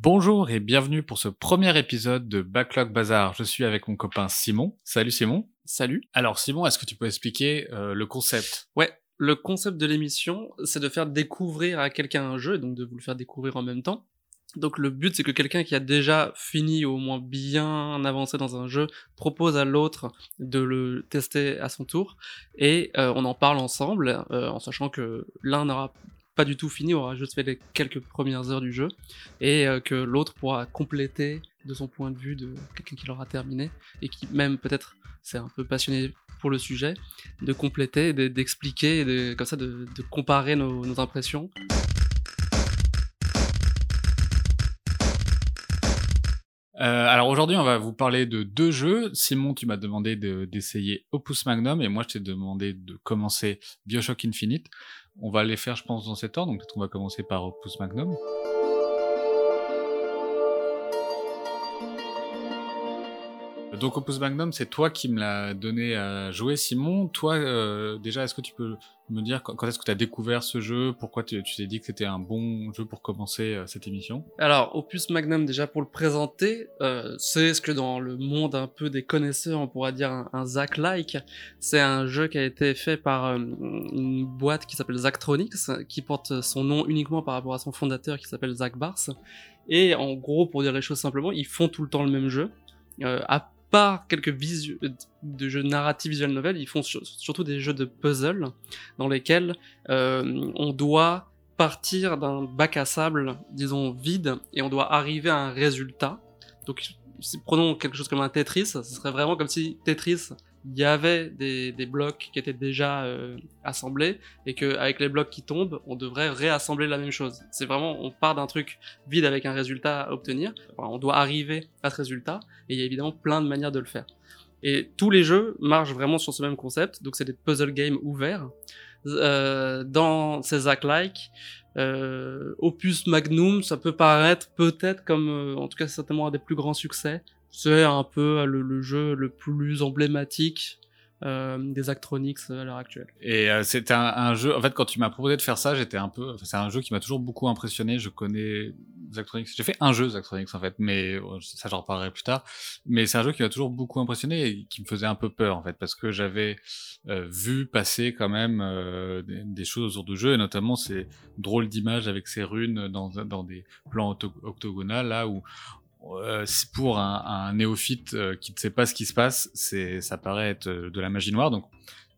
Bonjour et bienvenue pour ce premier épisode de Backlog Bazar. Je suis avec mon copain Simon. Salut Simon. Salut. Alors Simon, est-ce que tu peux expliquer euh, le concept? Ouais, le concept de l'émission, c'est de faire découvrir à quelqu'un un jeu, et donc de vous le faire découvrir en même temps. Donc le but, c'est que quelqu'un qui a déjà fini, au moins bien avancé dans un jeu, propose à l'autre de le tester à son tour, et euh, on en parle ensemble, euh, en sachant que l'un n'aura pas du tout fini, aura juste fait les quelques premières heures du jeu, et euh, que l'autre pourra compléter de son point de vue de quelqu'un qui l'aura terminé, et qui même peut-être c'est un peu passionné pour le sujet, de compléter, de- d'expliquer, de, comme ça de, de comparer nos, impressions. Euh, Alors aujourd'hui, on va vous parler de deux jeux. Simon, tu m'as demandé de- d'essayer Opus Magnum et moi, je t'ai demandé de commencer Bioshock Infinite. On va les faire, je pense, dans cet ordre. Donc peut-être qu'on va commencer par Opus Magnum. Donc Opus Magnum, c'est toi qui me l'as donné à jouer, Simon. Toi, euh, déjà, est-ce que tu peux me dire quand, est-ce que tu as découvert ce jeu? Pourquoi tu t'es dit que c'était un bon jeu pour commencer euh, cette émission? Alors, Opus Magnum, déjà pour le présenter, euh, c'est ce que dans le monde un peu des connaisseurs, on pourrait dire un, un Zack-like. C'est un jeu qui a été fait par une boîte qui s'appelle Zachtronics, qui porte son nom uniquement par rapport à son fondateur qui s'appelle Zach Bars. Et en gros, pour dire les choses simplement, ils font tout le temps le même jeu. Part quelques de jeux narratifs visual novel, ils font sur- surtout des jeux de puzzle dans lesquels euh, on doit partir d'un bac à sable, disons vide, et on doit arriver à un résultat. Donc, si prenons quelque chose comme un Tetris, ce serait vraiment comme si Tetris, il y avait des, blocs qui étaient déjà euh, assemblés, et qu'avec les blocs qui tombent, on devrait réassembler la même chose. C'est vraiment, on part d'un truc vide avec un résultat à obtenir, on doit arriver à ce résultat, et il y a évidemment plein de manières de le faire. Et tous les jeux marchent vraiment sur ce même concept, donc c'est des puzzle games ouverts. Euh, dans ces Zack-like, euh, Opus Magnum, ça peut paraître peut-être comme, en tout cas certainement un des plus grands succès. C'est un peu le, jeu le plus emblématique euh, des Actronics à l'heure actuelle. Et euh, c'était un, jeu. En fait, quand tu m'as proposé de faire ça, j'étais un peu. enfin, C'est un jeu qui m'a toujours beaucoup impressionné. Je connais Zachtronics. J'ai fait un jeu Zachtronics en fait, mais euh, ça j'en reparlerai plus tard. Mais c'est un jeu qui m'a toujours beaucoup impressionné et qui me faisait un peu peur en fait, parce que j'avais euh, vu passer quand même des, choses autour du jeu, et notamment ces drôles d'images avec ces runes dans, dans des plans octo- octogonales là où euh, pour un, un néophyte euh, qui ne sait pas ce qui se passe, c'est ça paraît être euh, de la magie noire. Donc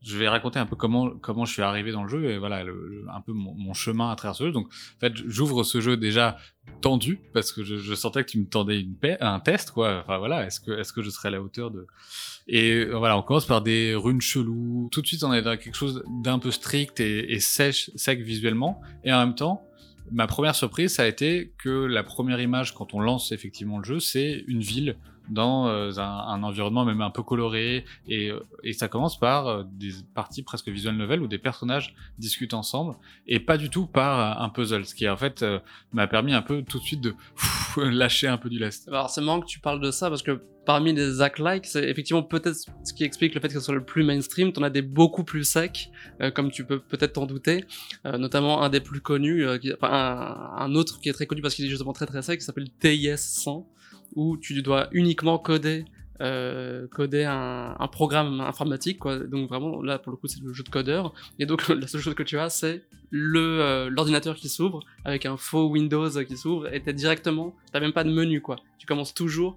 je vais raconter un peu comment comment je suis arrivé dans le jeu et voilà le- un peu mon, chemin à travers ce jeu. Donc en fait j'ouvre ce jeu déjà tendu parce que je, je sentais que tu me tendais une un test quoi. Enfin voilà est-ce que est-ce que je serais à la hauteur de et euh, voilà on commence par des runes cheloues. Tout de suite on est dans quelque chose d'un peu strict et, et sèche sec visuellement et en même temps ma première surprise, ça a été que la première image, quand on lance effectivement le jeu, c'est une ville dans euh, un, environnement même un peu coloré, et, euh, ça commence par euh, des parties presque visual novel où des personnages discutent ensemble, et pas du tout par un puzzle, ce qui en fait m'a permis un peu tout de suite de lâcher un peu du lest. Alors c'est marrant que tu parles de ça parce que parmi les Zack-like, c'est effectivement peut-être ce qui explique le fait que ce soit le plus mainstream. T'en as des beaucoup plus secs, euh, comme tu peux peut-être t'en douter. Euh, notamment un des plus connus, euh, qui- enfin un, autre qui est très connu parce qu'il est justement très très sec, qui s'appelle TIS 100, où tu dois uniquement coder. coder un, programme informatique quoi donc vraiment là pour le coup c'est le jeu de codeur et donc la seule chose que tu as c'est le l'ordinateur qui s'ouvre avec un faux Windows qui s'ouvre et t'es directement t'as même pas de menu quoi tu commences toujours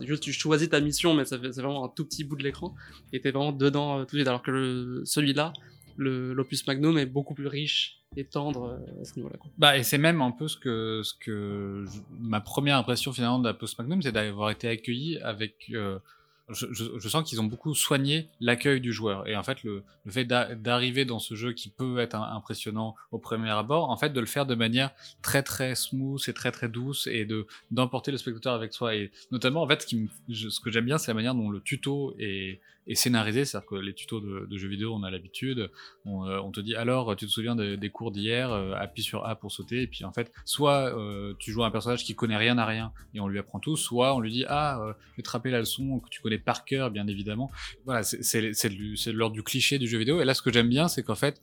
juste tu choisis ta mission mais ça fait- c'est vraiment un tout petit bout de l'écran et t'es vraiment dedans euh, tout de suite alors que celui-là l'opus magnum est beaucoup plus riche et tendre euh, à ce niveau-là. Bah, et c'est même un peu ce que, ce que ma première impression finalement de la Post Magnum, c'est d'avoir été accueilli avec. euh, je, sens qu'ils ont beaucoup soigné l'accueil du joueur. Et en fait, le, fait d'a- d'arriver dans ce jeu qui peut être impressionnant au premier abord, en fait, de le faire de manière très très smooth et très très douce et de d'emporter le spectateur avec soi. Et notamment, en fait, ce, ce que j'aime bien, c'est la manière dont le tuto est, est scénarisé. C'est-à-dire que les tutos de, jeux vidéo, on a l'habitude. On, euh, on te dit alors, tu te souviens de- des cours d'hier, euh, appuie sur A pour sauter. Et puis en fait, soit euh, tu joues un personnage qui connaît rien à rien et on lui apprend tout, soit on lui dit ah, euh, je vais te la leçon que tu connais par cœur, bien évidemment. Voilà, c'est- l'ordre du cliché du jeu vidéo. Et là, ce que j'aime bien, c'est qu'en fait,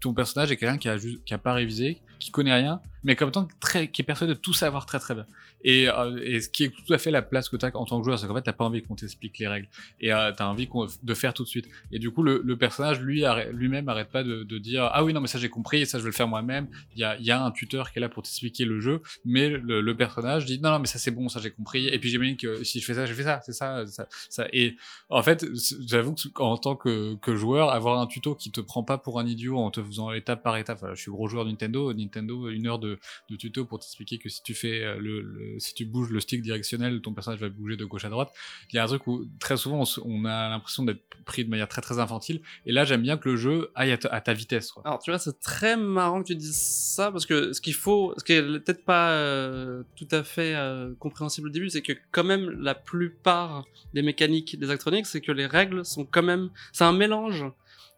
ton personnage est quelqu'un qui a qui a pas révisé, qui connaît rien, mais comme tant très, qui est persuadé de tout savoir très très bien. Et, euh, ce qui est tout à fait la place que tu as en tant que joueur, c'est qu'en fait, t'as pas envie qu'on t'explique les règles. Et euh, tu as envie de faire tout de suite. Et du coup, le, personnage, lui, lui-même, arrête pas de, dire Ah oui, non, mais ça j'ai compris, ça je vais le faire moi-même. Il y a, un tuteur qui est là pour t'expliquer le jeu, mais le, personnage dit Non, non, mais ça c'est bon, ça j'ai compris. Et puis j'imagine que si je fais ça, je fais ça, c'est ça, ça, ça. Et en fait, j'avoue qu'en tant que, que, joueur, avoir un tuto qui te prend pas pour un idiot en te faisant étape par étape, je suis gros joueur Nintendo, Nintendo, une heure de, tuto pour t'expliquer que si tu fais euh, le, si tu bouges le stick directionnel, ton personnage va bouger de gauche à droite. Il y a un truc où très souvent on, a l'impression d'être pris de manière très très infantile. Et là, j'aime bien que le jeu aille à ta, vitesse. Alors tu vois, c'est très marrant que tu dises ça parce que ce qu'il faut, ce qui est peut-être pas euh, tout à fait euh, compréhensible au début, c'est que quand même la plupart des mécaniques des actroniques, c'est que les règles sont quand même, c'est un mélange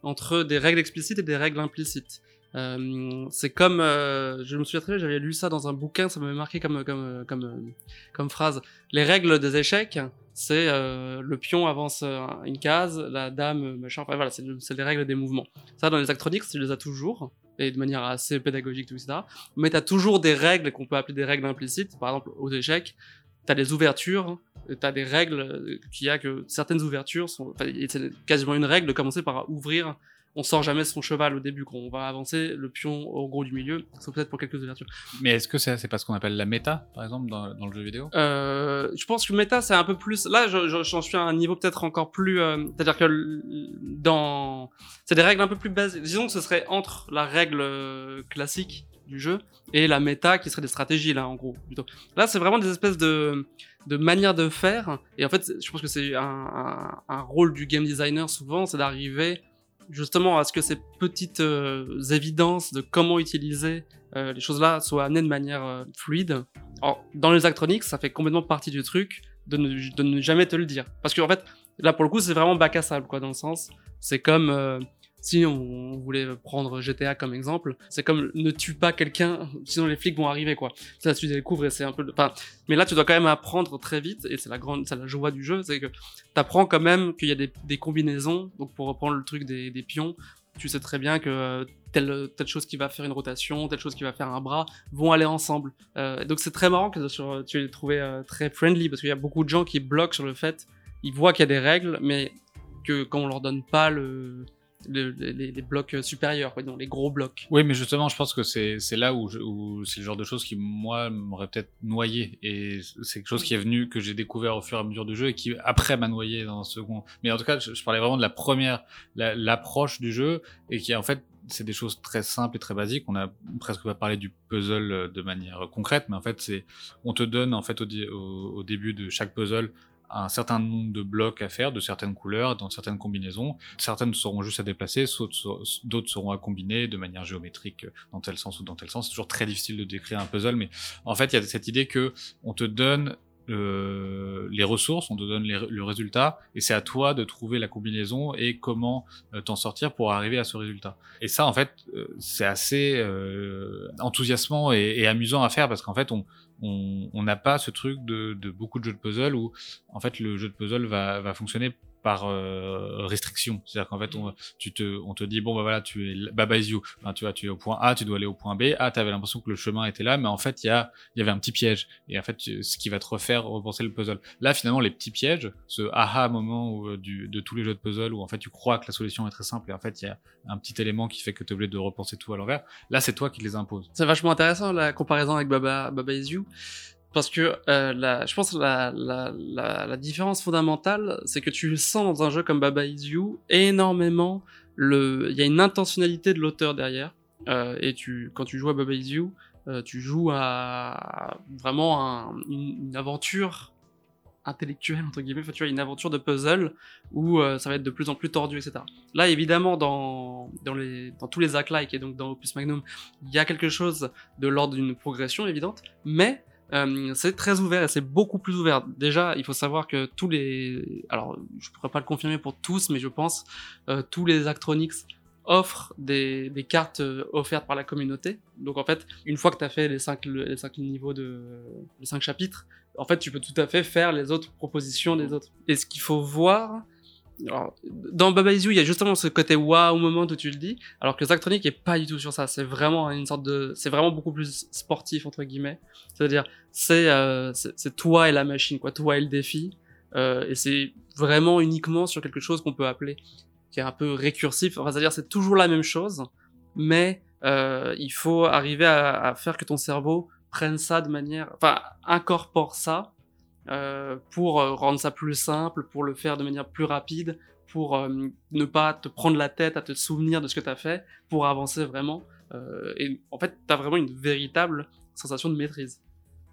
entre des règles explicites et des règles implicites. Euh, c'est comme, euh, je me souviens très bien, j'avais lu ça dans un bouquin, ça m'avait marqué comme comme comme comme phrase. Les règles des échecs, c'est euh, le pion avance une case, la dame machin. Enfin voilà, c'est les règles des mouvements. Ça dans les actroniques, tu les as toujours et de manière assez pédagogique tout etc. Mais t'as toujours des règles qu'on peut appeler des règles implicites. Par exemple, aux échecs, t'as des ouvertures, t'as des règles qui a que certaines ouvertures sont, c'est quasiment une règle de commencer par ouvrir on sort jamais son cheval au début quand on va avancer le pion au gros du milieu, sauf peut-être pour quelques ouvertures. Mais est-ce que c'est c'est pas ce qu'on appelle la méta, par exemple, dans, le jeu vidéo? Euh, Je pense que méta, c'est un peu plus. Là, j'en suis à un niveau peut-être encore plus. Euh, c'est-à-dire que dans. C'est des règles un peu plus basiques. Disons que ce serait entre la règle euh, classique du jeu et la méta qui serait des stratégies, là, en gros, plutôt. Là, c'est vraiment des espèces de de manière de faire. Et en fait, je pense que c'est un, un, rôle du game designer souvent, c'est d'arriver justement à ce que ces petites euh, évidences de comment utiliser euh, les choses-là soient amenées de manière euh, fluide. Alors, dans les actroniques, ça fait complètement partie du truc de ne, de ne jamais te le dire. Parce que en fait, là pour le coup, c'est vraiment bac à sable, quoi, dans le sens. C'est comme si on voulait prendre GTA comme exemple, c'est comme ne tue pas quelqu'un, sinon les flics vont arriver, quoi. Ça, tu découvres et c'est un peu, enfin, mais là, tu dois quand même apprendre très vite, et c'est la grande, c'est la joie du jeu, c'est que t'apprends quand même qu'il y a des, combinaisons, donc pour reprendre le truc des, pions, tu sais très bien que telle, telle chose qui va faire une rotation, telle chose qui va faire un bras, vont aller ensemble. Euh, donc c'est très marrant que sur, tu les trouvé euh, très friendly, parce qu'il y a beaucoup de gens qui bloquent sur le fait, ils voient qu'il y a des règles, mais que quand on leur donne pas le, les, blocs supérieurs, quoi, les gros blocs. Oui, mais justement, je pense que c'est là où, où c'est le genre de choses qui, moi, m'aurait peut-être noyé. Et c'est quelque chose qui est venu, que j'ai découvert au fur et à mesure du jeu et qui, après, m'a noyé dans un second. Mais en tout cas, je, parlais vraiment de la première, l'approche du jeu et qui, en fait, c'est des choses très simples et très basiques. On a presque pas parlé du puzzle de manière concrète, mais en fait, c'est, on te donne, en fait, au, au début de chaque puzzle, un certain nombre de blocs à faire de certaines couleurs, dans certaines combinaisons. Certaines seront juste à déplacer, d'autres seront à combiner de manière géométrique dans tel sens ou dans tel sens. C'est toujours très difficile de décrire un puzzle, mais en fait, il y a cette idée que on te donne euh, les ressources, on te donne le résultat, et c'est à toi de trouver la combinaison et comment euh, t'en sortir pour arriver à ce résultat. Et ça, en fait, euh, c'est assez enthousiasmant et, amusant à faire parce qu'en fait, on n'a pas ce truc de, beaucoup de jeux de puzzle où en fait le jeu de puzzle va fonctionner par euh, restriction. C'est-à-dire qu'en fait, on, tu te, on te dit, bon, bah voilà, tu es, Baba is you. Tu vois, tu es au point A, tu dois aller au point B. Ah, t'avais l'impression que le chemin était là, mais en fait, il y a, y avait un petit piège. Et en fait, ce qui va te refaire repenser le puzzle. Là, finalement, les petits pièges, ce aha moment euh, du, de tous les jeux de puzzle où en fait, tu crois que la solution est très simple et en fait, il y a un petit élément qui fait que tu es obligé de repenser tout à l'envers. Là, c'est toi qui les imposes. C'est vachement intéressant, la comparaison avec Baba, Baba is you. Parce que euh, je pense la, la, différence fondamentale, c'est que tu sens dans un jeu comme Baba Is You énormément il y a une intentionnalité de l'auteur derrière. Euh, et tu, quand tu joues à Baba Is You, euh, tu joues à vraiment un, une, aventure intellectuelle entre guillemets. Enfin, tu vois, une aventure de puzzle où ça va être de plus en plus tordu, etc. Là, évidemment, dans dans tous les acts like et donc dans Opus Magnum, il y a quelque chose de l'ordre d'une progression évidente, mais euh, c'est très ouvert et c'est beaucoup plus ouvert. Déjà, il faut savoir que tous les, alors je pourrais pas le confirmer pour tous, mais je pense euh, tous les Actronics offrent des, des, cartes euh, offertes par la communauté. Donc en fait, une fois que tu as fait les cinq, les cinq niveaux de les cinq chapitres, en fait, tu peux tout à fait faire les autres propositions des autres. Et ce qu'il faut voir, dans Baba Is You, il y a justement ce côté wow au moment où tu le dis, alors que Zachtronic est pas du tout sur ça. C'est vraiment une sorte de, c'est vraiment beaucoup plus sportif entre guillemets. C'est-à-dire, c'est euh, c'est toi et la machine, quoi, toi et le défi, euh, et c'est vraiment uniquement sur quelque chose qu'on peut appeler, qui est un peu récursif. Enfin, c'est-à-dire, c'est toujours la même chose, mais euh, il faut arriver à, à, faire que ton cerveau prenne ça de manière, enfin, incorpore ça pour euh, rendre ça plus simple, pour le faire de manière plus rapide, pour euh, ne pas te prendre la tête à te souvenir de ce que tu as fait, pour avancer vraiment. et en fait, tu as vraiment une véritable sensation de maîtrise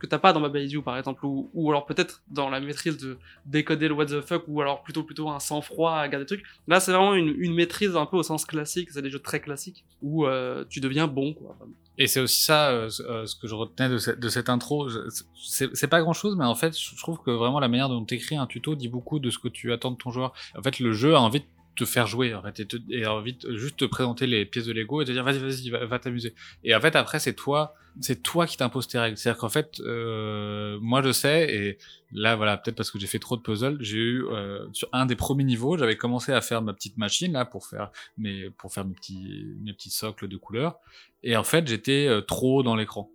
que t'as pas dans Baba You par exemple ou, ou alors peut-être dans la maîtrise de décoder le what the fuck ou alors plutôt plutôt un sang-froid à garder des trucs. Là c'est vraiment une, une, maîtrise un peu au sens classique c'est des jeux très classiques où euh, tu deviens bon quoi. Et c'est aussi ça euh, euh, ce que je retenais de, cette intro. C'est pas grand chose mais en fait je trouve que vraiment la manière dont t'écris un tuto dit beaucoup de ce que tu attends de ton joueur. En fait le jeu a envie de te faire jouer en fait et, te, envie juste te présenter les pièces de Lego et te dire vas-y vas-y va, t'amuser. Et en fait après c'est toi c'est toi qui t'imposes tes règles. C'est à dire qu'en fait euh, moi je sais et là voilà peut-être parce que j'ai fait trop de puzzles j'ai eu euh, sur un des premiers niveaux j'avais commencé à faire ma petite machine là pour faire mes pour faire mes petits mes petits socles de couleurs. Et en fait j'étais euh, trop dans l'écran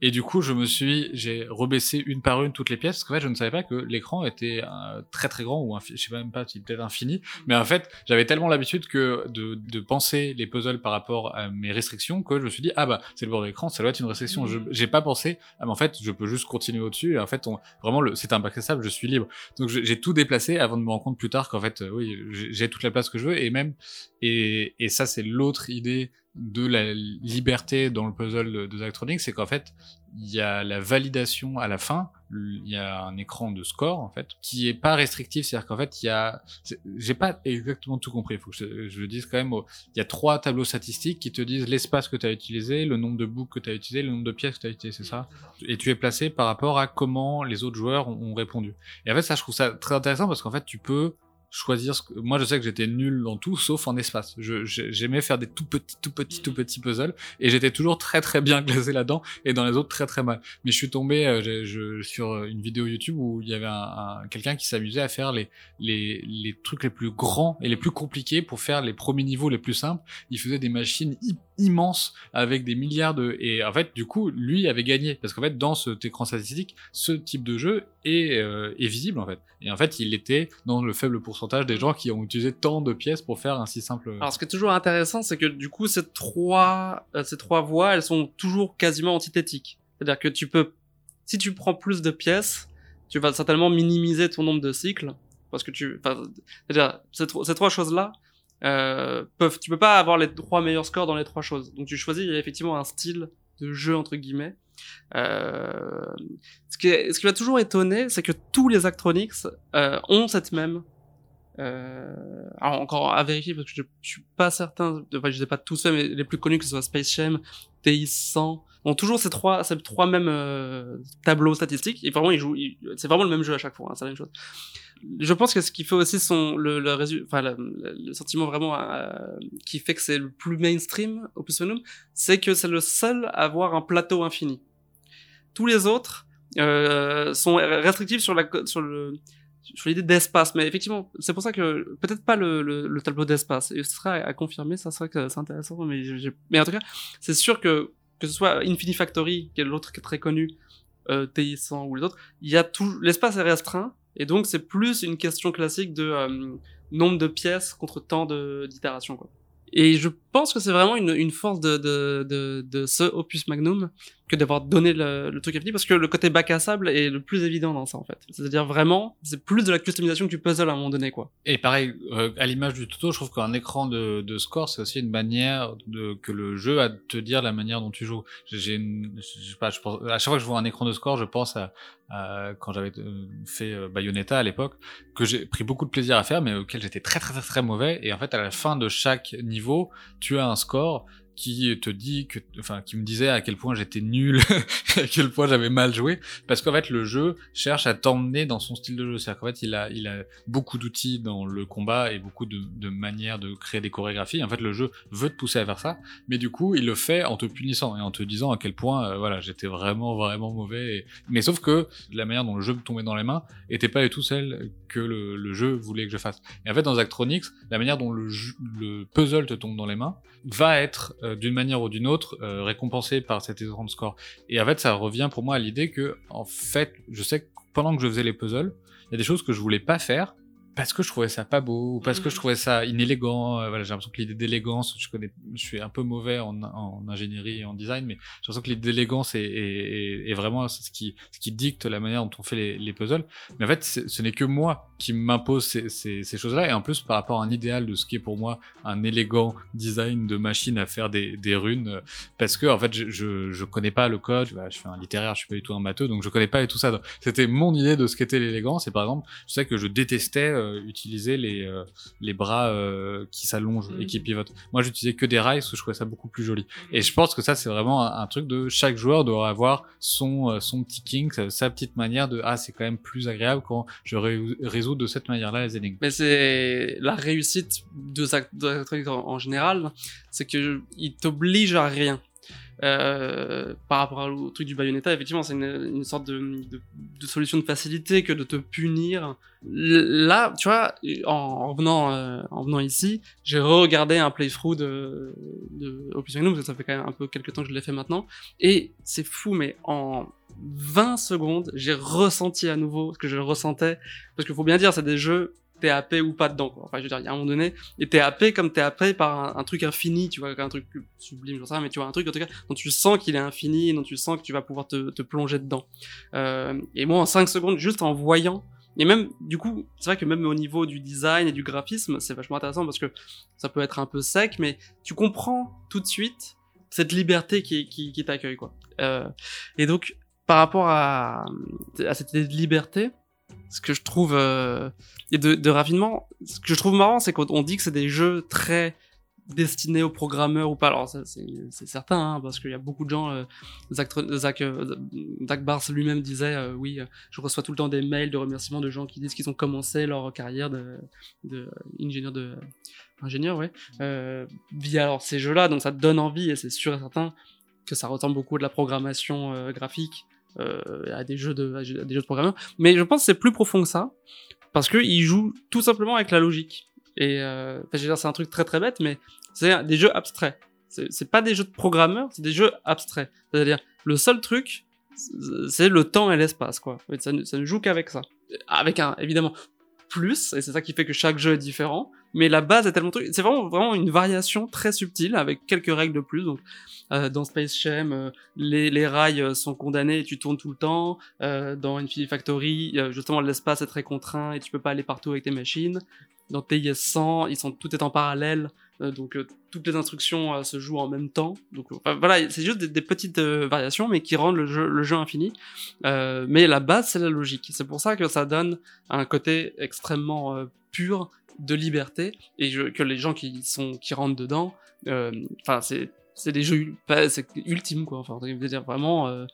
et du coup, je me suis, j'ai rebaissé une par une toutes les pièces, parce qu'en fait, je ne savais pas que l'écran était euh, très très grand, ou je sais même pas peut-être infini, mais en fait, j'avais tellement l'habitude que de, de penser les puzzles par rapport à mes restrictions, que je me suis dit, ah bah, c'est le bord de l'écran, ça doit être une restriction. Je J'ai pas pensé, ah mais en fait, je peux juste continuer au-dessus, et en fait, on, vraiment, c'est bac je suis libre. Donc j'ai tout déplacé avant de me rendre compte plus tard qu'en fait, euh, oui, j'ai toute la place que je veux, et même, et, et ça, c'est l'autre idée de la liberté dans le puzzle de, de c'est qu'en fait, il y a la validation à la fin, il y a un écran de score, en fait, qui est pas restrictif, c'est-à-dire qu'en fait, il y a, j'ai pas exactement tout compris, il faut que je, le dise quand même, il y a trois tableaux statistiques qui te disent l'espace que tu as utilisé, le nombre de boucles que tu as utilisé, le nombre de pièces que tu as utilisé, c'est ça? Et tu es placé par rapport à comment les autres joueurs ont répondu. Et en fait, ça, je trouve ça très intéressant parce qu'en fait, tu peux choisir ce que... moi je sais que j'étais nul dans tout sauf en espace. J'aimais faire des tout petits tout petits tout petits puzzles et j'étais toujours très très bien glacé là-dedans et dans les autres très très mal. Mais je suis tombé euh, je, sur une vidéo YouTube où il y avait un, quelqu'un qui s'amusait à faire les, les les trucs les plus grands et les plus compliqués pour faire les premiers niveaux les plus simples. Il faisait des machines immenses avec des milliards de et en fait du coup lui avait gagné parce qu'en fait dans cet écran statistique ce type de jeu est, euh, est visible en fait et en fait il était dans le faible pourcentage des gens qui ont utilisé tant de pièces pour faire un si simple. Alors, ce qui est toujours intéressant, c'est que du coup, ces trois, euh, ces trois voies, elles sont toujours quasiment antithétiques. C'est-à-dire que tu peux, si tu prends plus de pièces, tu vas certainement minimiser ton nombre de cycles, parce que tu, c'est-à-dire ces, ces trois choses-là, euh, tu peux pas avoir les trois meilleurs scores dans les trois choses. Donc tu choisis effectivement un style de jeu entre guillemets. Euh, ce, qui est, ce qui m'a toujours étonné, c'est que tous les Actronics euh, ont cette même euh, alors encore à vérifier parce que je, je suis pas certain, enfin je sais pas tous ceux mais les plus connus que ce soit Space Jam, TI 100, ont toujours ces trois, ces trois mêmes euh, tableaux statistiques et vraiment ils jouent, c'est vraiment le même jeu à chaque fois, hein, c'est la même chose. Je pense que ce qui fait aussi son le le, enfin, le, sentiment vraiment euh, qui fait que c'est le plus mainstream Opus Venom, c'est que c'est le seul à avoir un plateau infini. Tous les autres euh, sont restrictifs sur la sur le sur l'idée d'espace, mais effectivement, c'est pour ça que peut-être pas le, le, tableau d'espace. Et ce sera à, confirmer, ça serait c'est intéressant. Mais, mais en tout cas, c'est sûr que que ce soit Infinity Factory, qui est l'autre qui est très connu, euh, TI100 ou les autres, il y a tout l'espace est restreint et donc c'est plus une question classique de euh, nombre de pièces contre temps d'itération quoi. Et je pense que c'est vraiment une, force de, ce opus magnum que d'avoir donné le, le truc à parce que le côté bac à sable est le plus évident dans ça en fait. C'est-à-dire vraiment, c'est plus de la customisation que du puzzle à un moment donné quoi. Et pareil, euh, à l'image du tuto, je trouve qu'un écran de, score c'est aussi une manière que le jeu a de te dire la manière dont tu joues. J'ai, je sais pas, je pense, à chaque fois que je vois un écran de score, je pense à, quand j'avais euh, fait euh, Bayonetta à l'époque, que j'ai pris beaucoup de plaisir à faire, mais auquel j'étais très, très très très mauvais. Et en fait, à la fin de chaque niveau, tu as un score qui te dit que, enfin, qui me disait à quel point j'étais nul, à quel point j'avais mal joué, parce qu'en fait, le jeu cherche à t'emmener dans son style de jeu. C'est-à-dire qu'en fait, il a, il a beaucoup d'outils dans le combat et beaucoup de, de manières de créer des chorégraphies. En fait, le jeu veut te pousser à faire ça, mais du coup, il le fait en te punissant et en te disant à quel point, euh, voilà, j'étais vraiment, vraiment mauvais. Mais sauf que la manière dont le jeu me tombait dans les mains était pas du tout celle que le, le jeu voulait que je fasse. Et en fait, dans Actronix, la manière dont le, le puzzle te tombe dans les mains va être euh, d'une manière ou d'une autre euh, récompensé par cet écran de score. Et en fait, ça revient pour moi à l'idée que, en fait, je sais que pendant que je faisais les puzzles, il y a des choses que je voulais pas faire parce que je trouvais ça pas beau, ou parce que je mm. trouvais ça inélégant. Euh, voilà, j'ai l'impression que l'idée d'élégance, je connais, je suis un peu mauvais en, en ingénierie et en design, mais j'ai l'impression que l'idée d'élégance est, est, est, vraiment ce qui, ce qui dicte la manière dont on fait les, les puzzles. Mais en fait, ce n'est que moi qui m'impose ces, ces, ces choses-là, et en plus par rapport à un idéal de ce qui est pour moi un élégant design de machine à faire des, des runes, parce que en fait, je, je, je connais pas le code, je fais un littéraire, je suis pas du tout un matheux, donc je connais pas et tout ça. C'était mon idée de ce qu'était l'élégance, et par exemple, je sais que je détestais euh, utiliser les, euh, les bras euh, qui s'allongent et qui mm. pivotent. Moi, j'utilisais que des rails parce que je trouvais ça beaucoup plus joli. Mm. Et je pense que ça, c'est vraiment un, truc de chaque joueur doit avoir son, son petit king, sa, petite manière de ah, c'est quand même plus agréable quand je résous de cette manière-là les énigmes. Mais c'est la réussite de, de, en général, c'est que il t'oblige à rien. Euh, par rapport au truc du Bayonetta, effectivement, c'est une, sorte de, solution de facilité que de te punir. Là, tu vois, en, venant, euh, en venant ici, j'ai re-regardé un playthrough de, de Opus Magnum, parce que ça fait quand même un peu quelques temps que je l'ai fait maintenant, et c'est fou, mais en 20 secondes, j'ai ressenti à nouveau ce que je ressentais, parce qu'il faut bien dire, c'est des jeux t'es happé ou pas dedans, quoi. Enfin, je veux dire, il y a un moment donné, et t'es happé comme t'es happé par un, truc infini, tu vois, un truc sublime, sais pas, mais tu vois, un truc, en tout cas, dont tu sens qu'il est infini, dont tu sens que tu vas pouvoir te, plonger dedans. Euh, et moi, en 5 secondes, juste en voyant, et même, du coup, c'est vrai que même au niveau du design et du graphisme, c'est vachement intéressant parce que ça peut être un peu sec, mais tu comprends tout de suite cette liberté qui, qui, t'accueille, quoi. Euh, et donc, par rapport à, cette liberté, ce que je trouve euh, et de, de, raffinement, ce que je trouve marrant, c'est qu'on dit que c'est des jeux très destinés aux programmeurs ou pas. Alors c'est certain, hein, parce qu'il y a beaucoup de gens. Euh, Zach, Zach, euh, lui-même disait, euh, oui, je reçois tout le temps des mails de remerciements de gens qui disent qu'ils ont commencé leur carrière de, de via ces jeux-là. Donc ça te donne envie et c'est sûr et certain que ça ressemble beaucoup de la programmation graphique à des jeux de des jeux de programmeur. Mais je pense que c'est plus profond que ça parce que il joue tout simplement avec la logique. Et euh, c'est un truc très très bête, mais c'est des jeux abstraits. C'est pas des jeux de programmeurs, c'est des jeux abstraits. C'est-à-dire le seul truc, c'est le temps et l'espace quoi. Ça ne joue qu'avec ça. Avec un évidemment plus, et c'est ça qui fait que chaque jeu est différent. Mais la base est tellement truc, c'est vraiment vraiment une variation très subtile avec quelques règles de plus. Donc euh, dans Space Jam, euh, les, les rails euh, sont condamnés et tu tournes tout le temps. Euh, dans Infinity Factory, justement l'espace est très contraint et tu peux pas aller partout avec tes machines. Dans TIS 100, ils sont tout est en parallèle, donc toutes les instructions se jouent en même temps. Donc voilà, c'est juste des, des petites variations, mais qui rendent le jeu, le jeu infini. mais la base, c'est la logique. C'est pour ça que ça donne un côté extrêmement pur de liberté et que les gens qui sont qui rentrent dedans enfin c'est c'est des jeux c'est ultime quoi. Enfin je dire vraiment euh,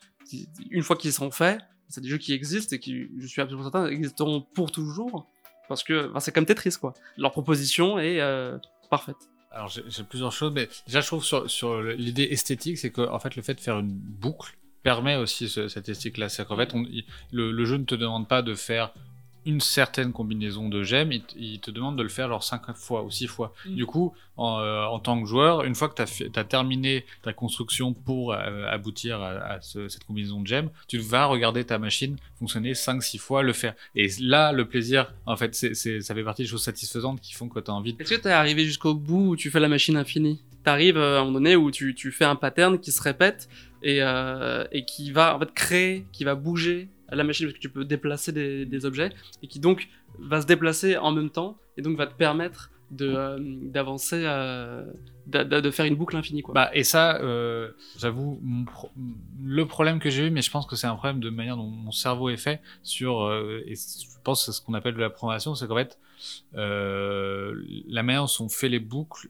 une fois qu'ils sont faits c'est des jeux qui existent et qui je suis absolument certain existeront pour toujours parce que c'est comme Tetris quoi. Leur proposition est euh, parfaite. Alors j'ai plusieurs choses mais déjà je trouve sur, sur l'idée esthétique c'est que en fait le fait de faire une boucle permet aussi cette esthétique là c'est qu'en fait le, jeu ne te demande pas de faire une certaine combinaison de gemmes, il, te demande de le faire genre 5 fois ou 6 fois. Mm. Du coup, euh, en, tant que joueur, une fois que tu as, terminé ta construction pour euh, aboutir à, cette combinaison de gemmes, tu vas regarder ta machine fonctionner 5-6 fois, le faire. Et là, le plaisir, en fait, c'est ça fait partie des choses satisfaisantes qui font que tu as envie de... Est-ce que tu es arrivé jusqu'au bout où tu fais la machine infinie? T'arrives euh, à un moment donné où tu, tu, fais un pattern qui se répète et, et qui va en fait créer, qui va bouger la machine parce que tu peux déplacer des, objets et qui donc va se déplacer en même temps et donc va te permettre de euh, d'avancer, euh, de, faire une boucle infinie quoi. Bah, et ça, euh, j'avoue, le problème que j'ai eu, mais je pense que c'est un problème de manière dont mon cerveau est fait sur, et je pense c'est ce qu'on appelle de la programmation, c'est qu'en fait, euh, la manière dont sont fait les boucles,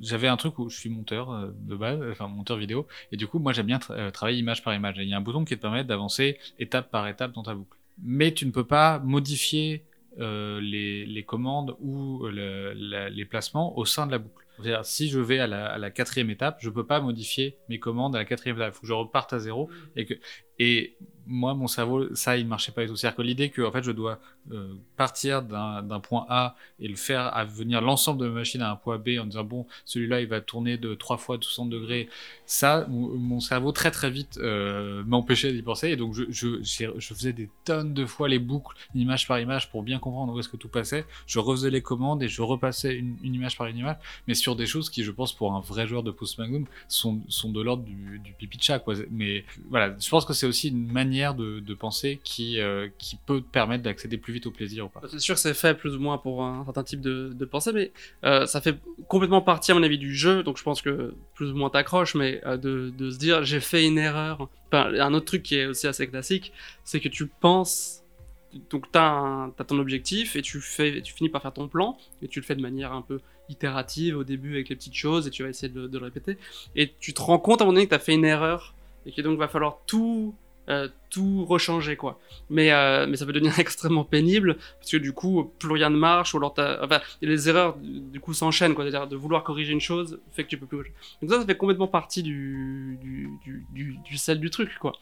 j'avais un truc où je suis monteur euh, de base, enfin monteur vidéo, et du coup, moi j'aime bien euh, travailler image par image. Il y a un bouton qui te permet d'avancer étape par étape dans ta boucle. Mais tu ne peux pas modifier les, commandes ou les placements au sein de la boucle. Si je vais à la, quatrième étape, je peux pas modifier mes commandes à la quatrième étape. Il faut que je reparte à zéro. Et, que, et moi, mon cerveau, ça, il marchait pas du tout. C'est-à-dire que l'idée que en fait, je dois euh, partir d'un point A et le faire à venir l'ensemble de ma machine à un point B en disant, bon, celui-là, il va tourner de trois fois 60 degrés. Ça, mon, cerveau, très très vite, euh, m'empêchait d'y penser. Et donc, je, faisais des tonnes de fois les boucles, image par image, pour bien comprendre où est-ce que tout passait. Je refaisais les commandes et je repassais une, image par une image mais sur des choses qui, je pense, pour un vrai joueur de Post Magnum, sont, sont de l'ordre du, du pipi de chat, quoi. Mais voilà, je pense que c'est aussi une manière de, penser qui, euh, qui peut te permettre d'accéder plus vite au plaisir ou pas. C'est sûr que c'est fait plus ou moins pour un certain type de, pensée, mais euh, ça fait complètement partie, à mon avis, du jeu. Donc je pense que plus ou moins t'accroches, mais euh, de, de se dire j'ai fait une erreur. Enfin, un autre truc qui est aussi assez classique, c'est que tu penses. Donc t'as un- t'as ton objectif et tu fais, tu finis par faire ton plan et tu le fais de manière un peu itérative au début avec les petites choses et tu vas essayer de, de le répéter et tu te rends compte à un moment donné que t'as fait une erreur et que donc va falloir tout euh, tout rechanger quoi. Mais euh, mais ça peut devenir extrêmement pénible parce que du coup plus rien ne marche ou alors les erreurs du coup s'enchaînent quoi. C'est-à-dire de vouloir corriger une chose fait que tu peux plus donc ça ça fait complètement partie du du du du, du sel du truc quoi.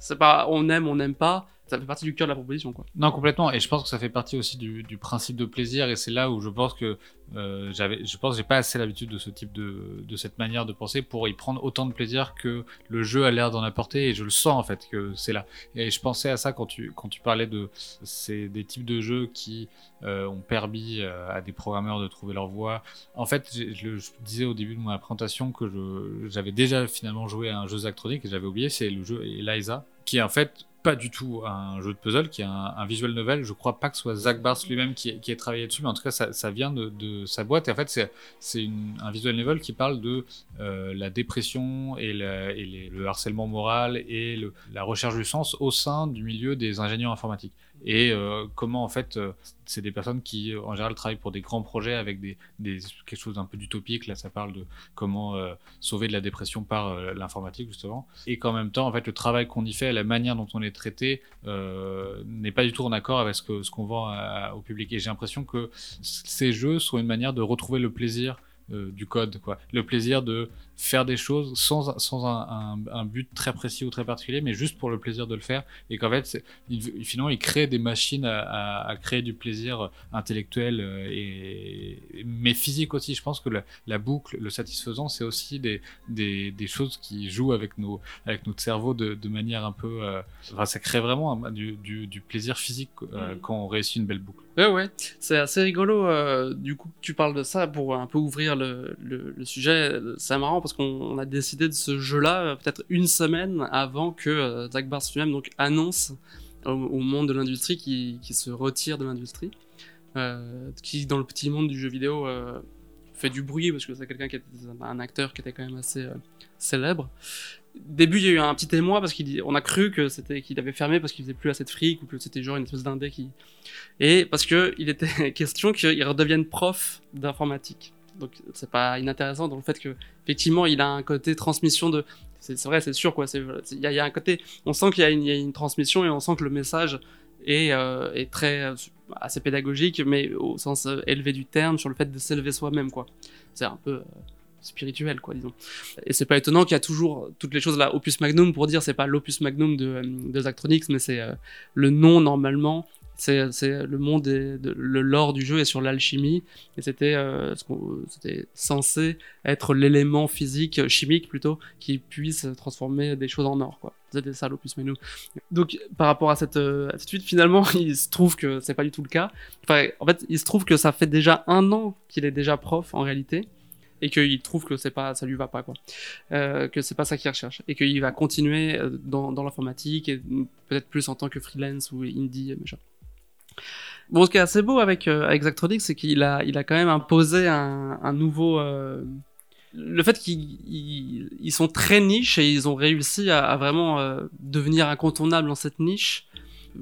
C'est pas on aime on n'aime pas ça fait partie du cœur de la proposition quoi Non, complètement. Et je pense que ça fait partie aussi du, principe de plaisir. Et c'est là où je pense que euh, j'avais, je pense j'ai pas assez l'habitude de ce type de, de cette manière de penser pour y prendre autant de plaisir que le jeu a l'air d'en apporter. Et je le sens en fait que c'est là. Et je pensais à ça quand tu, quand tu parlais de c'est des types de jeux qui euh, ont permis euh, à des programmeurs de trouver leur voie. En fait, je, je disais au début de ma présentation que j'avais déjà finalement joué à un jeu Zachtronic et j'avais oublié, c'est le jeu Eliza, qui en fait pas du tout un jeu de puzzle, qui est un, un visual novel. Je crois pas que ce soit Zach Bars lui-même qui, qui ait travaillé dessus, mais en tout cas, ça, ça vient de, de sa boîte. Et en fait, c'est, un visual novel qui parle de euh, la dépression et, et le harcèlement moral et le- la recherche du sens au sein du milieu des ingénieurs informatiques. Et euh, comment, en fait, euh, c'est des personnes qui, en général, travaillent pour des grands projets avec des, des, quelque chose d'un peu d'utopique. Là, ça parle de comment euh, sauver de la dépression par euh, l'informatique, justement. Et qu'en même temps, en fait, le travail qu'on y fait, la manière dont on est traité, euh, n'est pas du tout en accord avec ce que ce qu'on vend au public. Et j'ai l'impression que ces jeux sont une manière de retrouver le plaisir euh, du code, quoi. Le plaisir de faire des choses sans, sans un, un- un but très précis ou très particulier, mais juste pour le plaisir de le faire. Et qu'en fait, il, finalement, il crée des machines à, à- à créer du plaisir intellectuel euh, et, mais physique aussi. Je pense que la, la boucle, le satisfaisant, c'est aussi des, des, des choses qui jouent avec, nos, avec notre cerveau de, de manière un peu. euh, enfin, ça crée vraiment un- du, du, du plaisir physique euh, Mhm. quand on réussit une belle boucle. Ouais, ouais, c'est assez rigolo. euh, du coup, que tu parles de ça pour un peu ouvrir le, le, le sujet. C'est marrant parce qu'on on a décidé de ce jeu-là euh, peut-être une semaine avant que euh, Zach Bars lui-même donc annonce au, monde de l'industrie qui, qui se retire de l'industrie, euh, qui dans le petit monde du jeu vidéo fait du bruit parce que c'est quelqu'un qui est un acteur qui était quand même assez euh, célèbre. Début, il y a eu un petit émoi parce qu'on a cru que c'était qu'il avait fermé parce qu'il faisait plus assez de fric ou que c'était genre une espèce d'indé qui et parce que il était question qu'il redevienne prof d'informatique. Donc c'est pas inintéressant dans le fait que effectivement il a un côté transmission de c'est vrai c'est sûr quoi c'est il y, a- un côté on sent qu'il y, a une- transmission et on sent que le message est, euh, est très euh, assez pédagogique mais au sens euh, élevé du terme sur le fait de s'élever soi-même quoi. C'est un peu spirituel quoi disons. Et c'est pas étonnant qu'il y a toujours toutes les choses là opus magnum pour dire c'est pas l'opus magnum de, de Zachtronics mais c'est le nom normalement c'est le monde de, le lore du jeu est sur l'alchimie et c'était euh, c'était censé être l'élément physique euh, chimique plutôt qui puisse transformer des choses en or quoi. C'était ça l'opus magnum donc par rapport à cette euh, attitude finalement il se trouve que c'est pas du tout le cas. En fait il se trouve que ça fait déjà un an qu'il est déjà prof en réalité et qu'il trouve que c'est pas ça lui va pas quoi. Euh, que c'est pas ça qu'il recherche et qu'il va continuer euh, dans, dans l'informatique et peut-être plus en tant que freelance ou indie machin Bon, ce qui est assez beau avec, euh, avec Zachtronics, c'est qu'il a, il a quand même imposé un, nouveau. euh, le fait qu'ils ils- ils sont très niches et ils ont réussi à, vraiment euh, devenir incontournables dans cette niche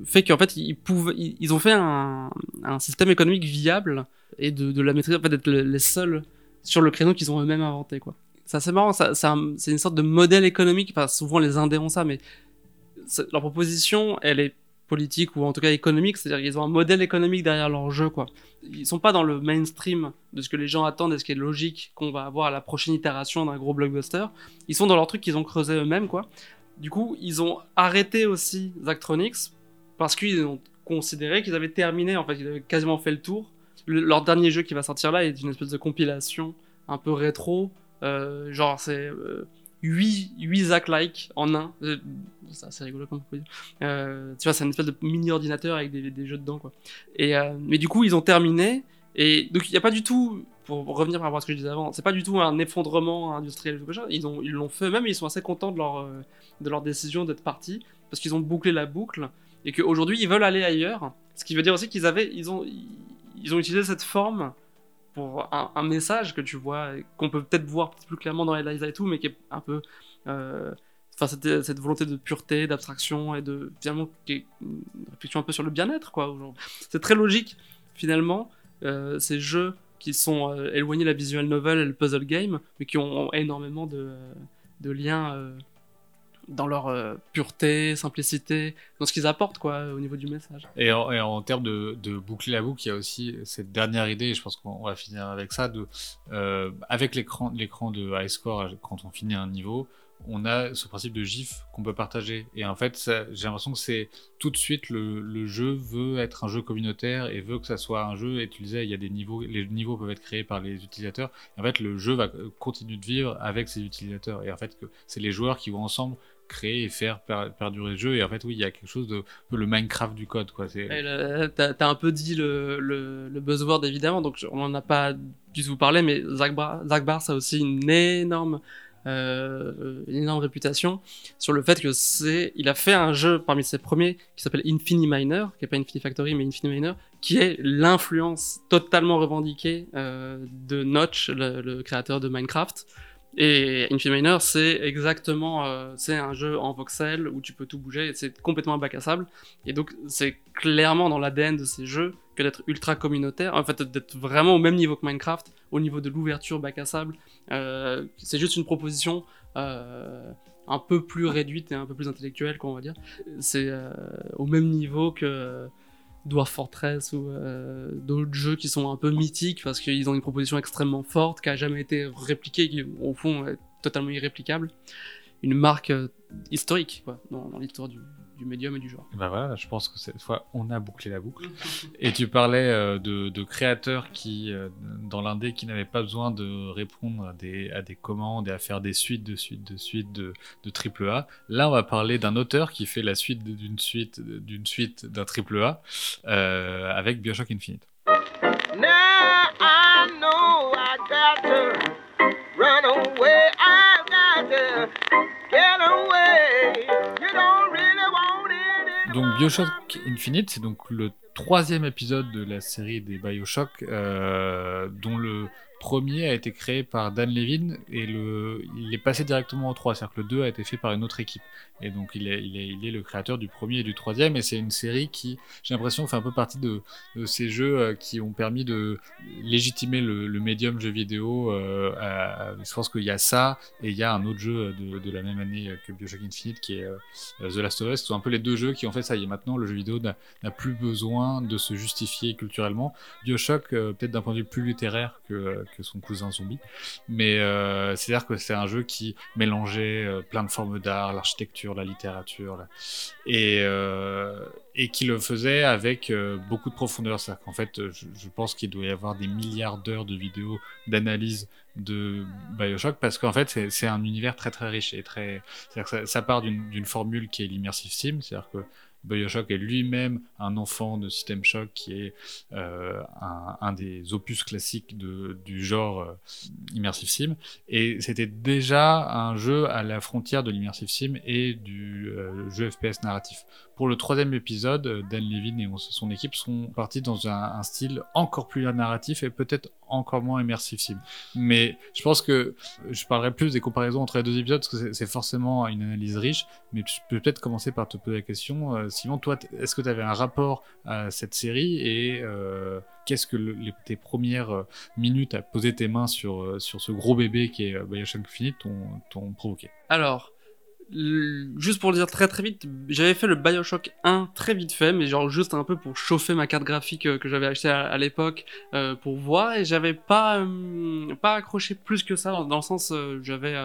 fait qu'en fait ils, pouvaient, ils, ont fait un, un système économique viable et de, la maîtriser, en fait, d'être le- les seuls sur le créneau qu'ils ont eux-mêmes inventé. quoi. C'est assez marrant, c'est un- c'est une sorte de modèle économique, enfin souvent les indés ont ça, mais leur proposition, elle est politique ou en tout cas économique, c'est-à-dire qu'ils ont un modèle économique derrière leur jeu, quoi. Ils sont pas dans le mainstream de ce que les gens attendent et ce qui est logique qu'on va avoir à la prochaine itération d'un gros blockbuster. Ils sont dans leur truc qu'ils ont creusé eux-mêmes, quoi. Du coup, ils ont arrêté aussi Zachtronics parce qu'ils ont considéré qu'ils avaient terminé, en fait, avaient quasiment fait le tour. Le- leur dernier jeu qui va sortir là est une espèce de compilation un peu rétro, euh, genre c'est euh, 8, 8 Zach-like en un. Euh, C'est rigolo comme on. Euh, tu vois, c'est une espèce de mini ordinateur avec des, des jeux dedans, quoi. Et, euh, mais du coup, ils ont terminé. Et donc, il n'y a pas du tout, pour revenir par rapport à ce que je disais avant, c'est pas du tout un effondrement industriel ou. Ils ont, ils l'ont fait eux-mêmes ils sont assez contents de leur, de leur décision d'être partis parce qu'ils ont bouclé la boucle et qu'aujourd'hui, ils veulent aller ailleurs. Ce qui veut dire aussi qu'ils avaient, ils ont, ils ont utilisé cette forme pour un, message que tu vois, qu'on peut peut-être voir plus clairement dans Eliza et tout, mais qui est un peu. euh, Enfin, cette, cette volonté de pureté, d'abstraction et de. Finalement, qui est une réflexion un peu sur le bien-être, quoi. C'est très logique, finalement, euh, ces jeux qui sont euh, éloignés de la visual novel et le puzzle game, mais qui ont énormément de, liens dans leur euh, pureté, simplicité, dans ce qu'ils apportent, quoi, au niveau du message. Et en, termes de, boucler la boucle, il y a aussi cette dernière idée, et je pense qu'on va finir avec ça, de, euh, avec l'écran de high score, quand on finit un niveau, on a ce principe de GIF qu'on peut partager. Et en fait, j'ai l'impression que c'est tout de suite le, le jeu veut être un jeu communautaire et veut que ça soit un jeu. Et tu disais, il y a des niveaux, les niveaux peuvent être créés par les utilisateurs. Et en fait, le jeu va euh, continuer de vivre avec ses utilisateurs. Et en fait, c'est les joueurs qui vont ensemble créer et faire per- perdurer le jeu. Et en fait, oui, il y a quelque chose de le Minecraft du code, quoi. T'as t'as un peu dit le, le, le buzzword évidemment, donc on en a pas du tout parlé, mais Zach, Bar Zach a aussi une énorme, euh, une énorme réputation sur le fait que c'est, il a fait un jeu parmi ses premiers qui s'appelle Infini Miner, qui est pas Infinity Factory mais Infini Miner, qui est l'influence totalement revendiquée euh, de Notch, le créateur de Minecraft. Et Infinity Miner, c'est exactement, euh, c'est un jeu en voxel où tu peux tout bouger, c'est complètement un bac à sable. Et donc, c'est clairement dans l'ADN de ces jeux que d'être ultra communautaire, en fait, d'être vraiment au même niveau que Minecraft, au niveau de l'ouverture bac à sable. Euh, c'est juste une proposition euh, un peu plus réduite et un peu plus intellectuelle, quoi, on va dire. C'est au même niveau que Dwarf Fortress ou euh, d'autres jeux qui sont un peu mythiques parce qu'ils ont une proposition extrêmement forte qui a jamais été répliquée, qui au fond est totalement irréplicable. Une marque euh, historique, dans, dans l'histoire du, du médium et du genre. Bah voilà, je pense que cette fois, on a bouclé la boucle. Et tu parlais euh, de, de créateurs qui, euh, dans l'indé, qui n'avaient pas besoin de répondre à des, à des commandes et à faire des suites de suites de suites de, de triple A. Là, on va parler d'un auteur qui fait la suite d'une suite d'une suite d'un triple A euh, avec Bioshock Infinite. Now I know I got to run away. I got to get away. Donc Bioshock Infinite, c'est donc le troisième épisode de la série des Bioshock, euh, dont le premier a été créé par Dan Levin et le, il est passé directement au 3, c'est-à-dire que le 2 a été fait par une autre équipe. Et donc il est, il est, le créateur du premier et du troisième, et c'est une série qui, j'ai l'impression, fait un peu partie de, ces jeux euh, qui ont permis de légitimer le, médium jeu vidéo. Euh, je pense qu'il y a ça, et il y a un autre jeu de, de la même année que Bioshock Infinite qui est euh, The Last of Us. Ce sont un peu les deux jeux qui ont fait ça y est maintenant, le jeu vidéo n'a plus besoin de se justifier culturellement. Bioshock, euh, peut-être d'un point de vue plus littéraire que, que son cousin zombie, mais euh, c'est-à-dire que c'est un jeu qui mélangeait euh, plein de formes d'art, l'architecture, la littérature, et, euh, et qui le faisait avec beaucoup de profondeur. C'est-à-dire qu'en fait, je, pense qu'il doit y avoir des milliards d'heures de vidéos d'analyse de Bioshock parce qu'en fait c'est- c'est un univers très très riche et très ça, ça part d'une formule qui est l'immersive sim c'est-à-dire que Bioshock est lui-même un enfant de System Shock qui est euh, un, des opus classiques du genre euh, immersive sim. Et c'était déjà un jeu à la frontière de l'immersive sim et du euh, jeu FPS narratif pour le troisième épisode, euh, Dan Levine et son équipe sont partis dans un, style encore plus narratif et peut-être encore moins immersif. Mais je pense que je parlerai plus des comparaisons entre les deux épisodes parce que c'est- forcément une analyse riche. Mais je peux peut-être commencer par te poser la question, euh, Simon, toi, est-ce que tu avais un rapport à cette série et euh, qu'est-ce que le- les- tes premières minutes à poser tes mains sur, sur ce gros bébé qui est Bioshock Infinite t'ont provoqué? Alors, juste pour le dire très très vite, j'avais fait le Bioshock 1 très vite fait, mais genre juste un peu pour chauffer ma carte graphique euh, que j'avais achetée à, l'époque euh, pour voir, et j'avais pas euh, pas accroché plus que ça dans, le sens euh, j'avais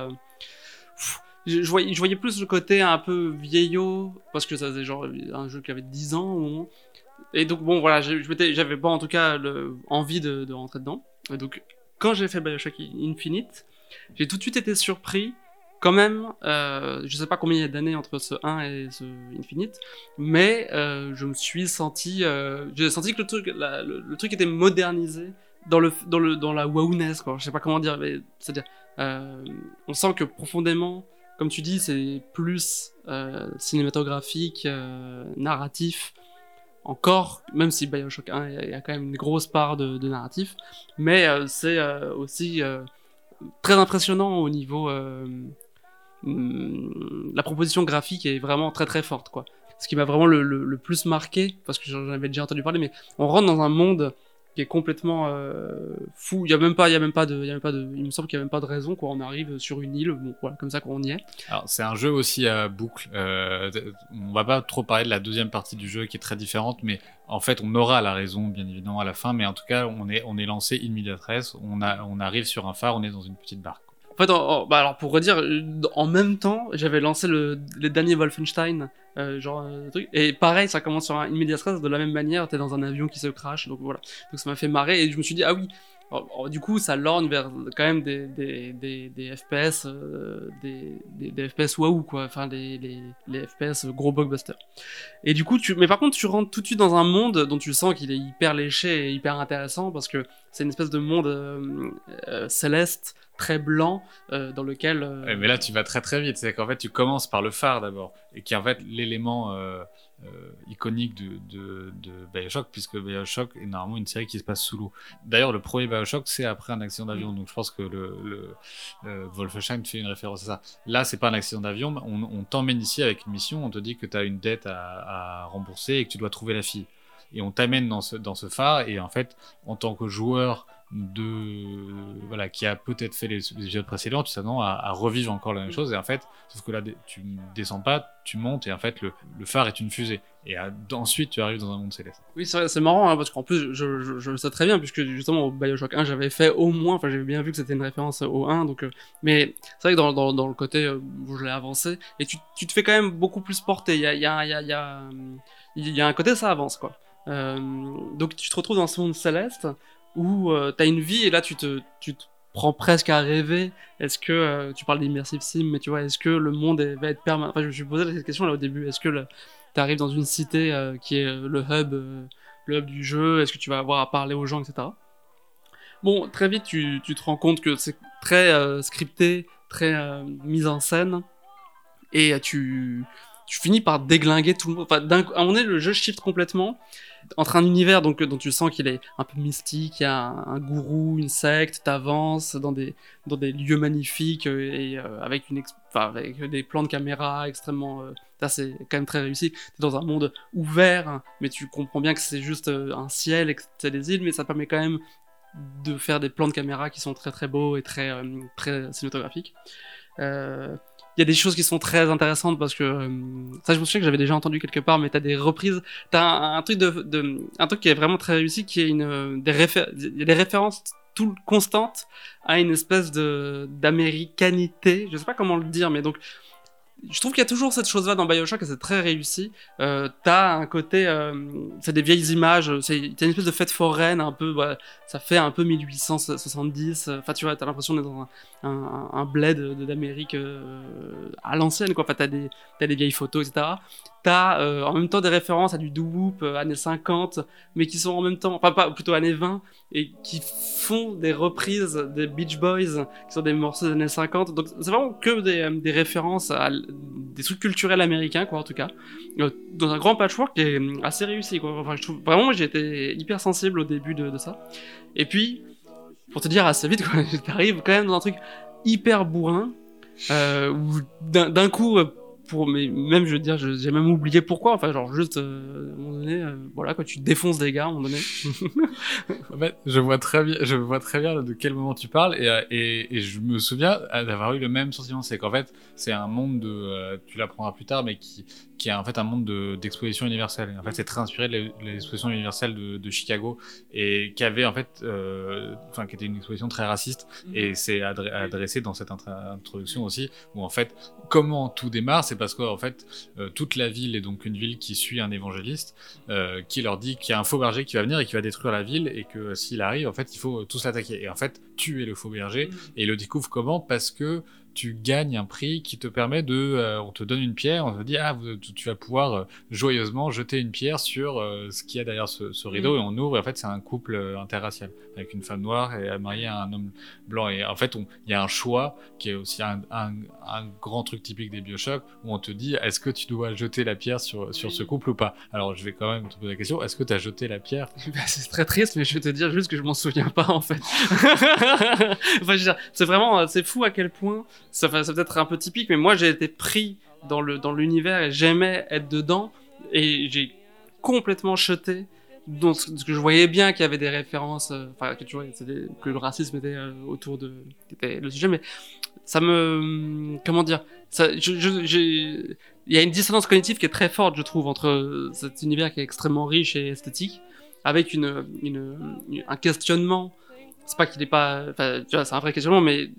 je, voyais, plus le côté un peu vieillot parce que ça faisait genre un jeu qui avait 10 ans au moment. Et donc bon voilà, j'avais pas en tout cas le, envie de, de rentrer dedans. Et donc quand j'ai fait Bioshock Infinite, j'ai tout de suite été surpris quand même, euh, je sais pas combien il y a d'années entre ce 1 et ce Infinite, mais euh, je me suis senti, euh, j'ai senti que le truc, le, truc était modernisé dans le, dans le, dans la wowness, quoi. Je sais pas comment dire, c'est-à-dire, euh, on sent que profondément, comme tu dis, c'est plus cinématographique, narratif. Encore, même si Bioshock 1, il y a- quand même une grosse part de, narratif, mais c'est aussi très impressionnant au niveau la proposition graphique est vraiment très très forte quoi ce qui m'a vraiment le, plus marqué parce que j'en avais déjà entendu parler mais on rentre dans un monde qui est complètement euh, fou il y a même pas il y a même pas de il y a même pas de il me semble qu'il y a même pas de raison quoi on arrive sur une île bon comme ça qu'on y est Alors, c'est un jeu aussi à boucle. Euh, on va pas trop parler de la deuxième partie du jeu qui est très différente, mais en fait, on aura la raison, bien évidemment, à la fin. Mais en tout cas, on est, on est lancé in. On, a, on arrive sur un phare, on est dans une petite barque. En fait, bah alors pour redire, euh, en même temps, j'avais lancé le, les derniers Wolfenstein, euh, genre euh, truc, et pareil, ça commence sur un Stress de la même manière, t'es dans un avion qui se crache, donc voilà. Donc ça m'a fait marrer, et je me suis dit, ah oui, du coup, ça lorgne vers quand même des, des, des, FPS, des, FPS waouh, quoi, enfin, les, les, les FPS gros blockbuster. Et du coup, tu, mais par contre, tu rentres tout de suite dans un monde dont tu sens qu'il est hyper léché et hyper intéressant, parce que c'est une espèce de monde céleste, très blanc, euh, dans lequel. euh, mais là, tu vas très très vite. C'est qu'en fait, tu commences par le phare d'abord, et qui est en fait l'élément euh, iconique de, de, de Bioshock, puisque Bioshock est normalement une série qui se passe sous l'eau. D'ailleurs, le premier Bioshock, c'est après un accident d'avion, donc je pense que le, le Wolfenstein fait une référence à ça. Là, c'est pas un accident d'avion, on, on t'emmène ici avec une mission, on te dit que tu as une dette à, à rembourser et que tu dois trouver la fille. Et on t'amène dans ce, dans ce phare, et en fait, en tant que joueur de voilà qui a peut-être fait les, les épisodes précédents tu t'attends à, à revivre encore la même chose. Et en fait sauf que là tu ne descends pas tu montes et en fait le, le phare est une fusée. Et à- ensuite tu arrives dans un monde céleste. Oui, c'est marrant, hein, parce qu'en plus, je, je, je le sais très bien, puisque justement, au Bioshock 1, j'avais fait au moins, enfin, j'avais bien vu que c'était une référence au 1, donc, euh, mais c'est vrai que dans, dans, dans le côté euh, où je l'ai avancé, et tu, tu te fais quand même beaucoup plus porter, il y a, y a, y a, y a un côté, ça avance, quoi. Euh, donc, tu te retrouves dans ce monde céleste, où euh, t'as une vie, et là, tu te, tu te prends presque à rêver, est-ce que, euh, tu parles d'immersive sim, mais tu vois, est-ce que le monde est- va être permanent, enfin, je me suis posé cette question là au début, est-ce que le, t'arrives dans une cité euh, qui est le hub, euh, le hub du jeu, est-ce que tu vas avoir à parler aux gens, etc. Bon, très vite, tu, tu te rends compte que c'est très scripté, très euh, mis en scène, et tu, tu finis par déglinguer tout le monde. Enfin, d'un à un moment donné, le jeu shift complètement entre un univers donc, dont tu sens qu'il est un peu mystique, il y a un, gourou, une secte, t'avances dans des, dans des lieux magnifiques euh, et euh, avec, une avec des plans de caméra extrêmement... euh, ça, c'est quand même très réussi. T'es dans un monde ouvert, mais tu comprends bien que c'est juste euh, un ciel et que c'est des îles, mais ça permet quand même de faire des plans de caméra qui sont très très beaux et très, euh, très cinématographiques. Euh, Il y a des choses qui sont très intéressantes parce que euh, ça, je me souviens que j'avais déjà entendu quelque part, mais t'as des reprises, t'as un, un truc de, de, un truc qui est vraiment très réussi, qui est une des réfé- des références tout constantes à une espèce de d'américanité. Je sais pas comment le dire, mais donc je trouve qu'il y a toujours cette chose-là dans Bioshock et c'est très réussi. Euh, t'as un côté, euh, c'est des vieilles images, c'est t'as une espèce de fête foraine un peu, ça fait un peu 1870. euh, Enfin, tu vois, t'as l'impression d'être dans un, un, bled d'Amérique euh, à l'ancienne, quoi. Enfin, t'as des vieilles photos, etc. euh, en même temps des références à du doo-wop euh, années 50, mais qui sont en même temps, enfin pas plutôt années 20, et qui font des reprises des Beach Boys, qui sont des morceaux des années 50. Donc c'est vraiment que des, euh, références à des trucs culturels américains, quoi, en tout cas, dans un grand patchwork qui est assez réussi, quoi. Enfin, je trouve vraiment, j'ai été hyper sensible au début de, ça. Et puis, pour te dire assez vite, quoi, t'arrives quand même dans un truc hyper bourrin, euh, où d'un coup, pour mais même je veux dire, j'ai même oublié pourquoi. Enfin, genre juste euh, à un moment donné, euh, voilà, quand tu défonces des gars, à un moment donné. En fait, je vois très bien, je vois très bien de quel moment tu parles et, euh, et, et je me souviens d'avoir eu le même sentiment. C'est qu'en fait, c'est un monde de, euh, tu l'apprendras plus tard, mais qui, qui est en fait un monde de- d'exposition universelle. Et en fait, c'est très inspiré de l'e- l'exposition universelle de, de Chicago et qui avait en fait, euh, enfin, qui était une exposition très raciste et c'est adre- adressé dans cette introduction aussi où en fait, comment tout démarre, c'est parce qu'en fait, euh, toute la ville est donc une ville qui suit un évangéliste euh, qui leur dit qu'il y a un faux berger qui va venir et qui va détruire la ville et que s'il arrive, en fait, il faut tous l'attaquer. Et en fait, tuer le faux berger. Et il le découvre comment? Parce que tu gagnes un prix qui te permet de, euh, on te donne une pierre, on te dit ah vous- tu vas pouvoir euh, joyeusement jeter une pierre sur euh, ce qu'il y a derrière ce, ce rideau Mm. et on ouvre et en fait c'est un couple interracial avec une femme noire et mariée à un homme blanc et en fait il y a un choix qui est aussi un, un, un grand truc typique des Bioshock où on te dit est-ce que tu dois jeter la pierre sur, sur ce couple ou pas? Alors je vais quand même te poser la question est-ce que tu as jeté la pierre? Bah, c'est très triste, mais je vais te dire juste que je m'en souviens pas en fait. enfin, c'est vraiment, c'est fou à quel point. Ça, enfin, c'est peut-être un peu typique, mais moi j'ai été pris dans le dans l'univers et j'aimais être dedans et j'ai complètement chuté. Donc, ce que je voyais bien qu'il y avait des références, euh, enfin que le racisme était euh, autour de, était le sujet, mais ça me, comment dire, ça, il y a une dissonance cognitive qui est très forte, je trouve, entre euh, cet univers qui est extrêmement riche et esthétique avec une, un questionnement. C'est pas qu'il est pas, enfin, c'est un vrai questionnement, mais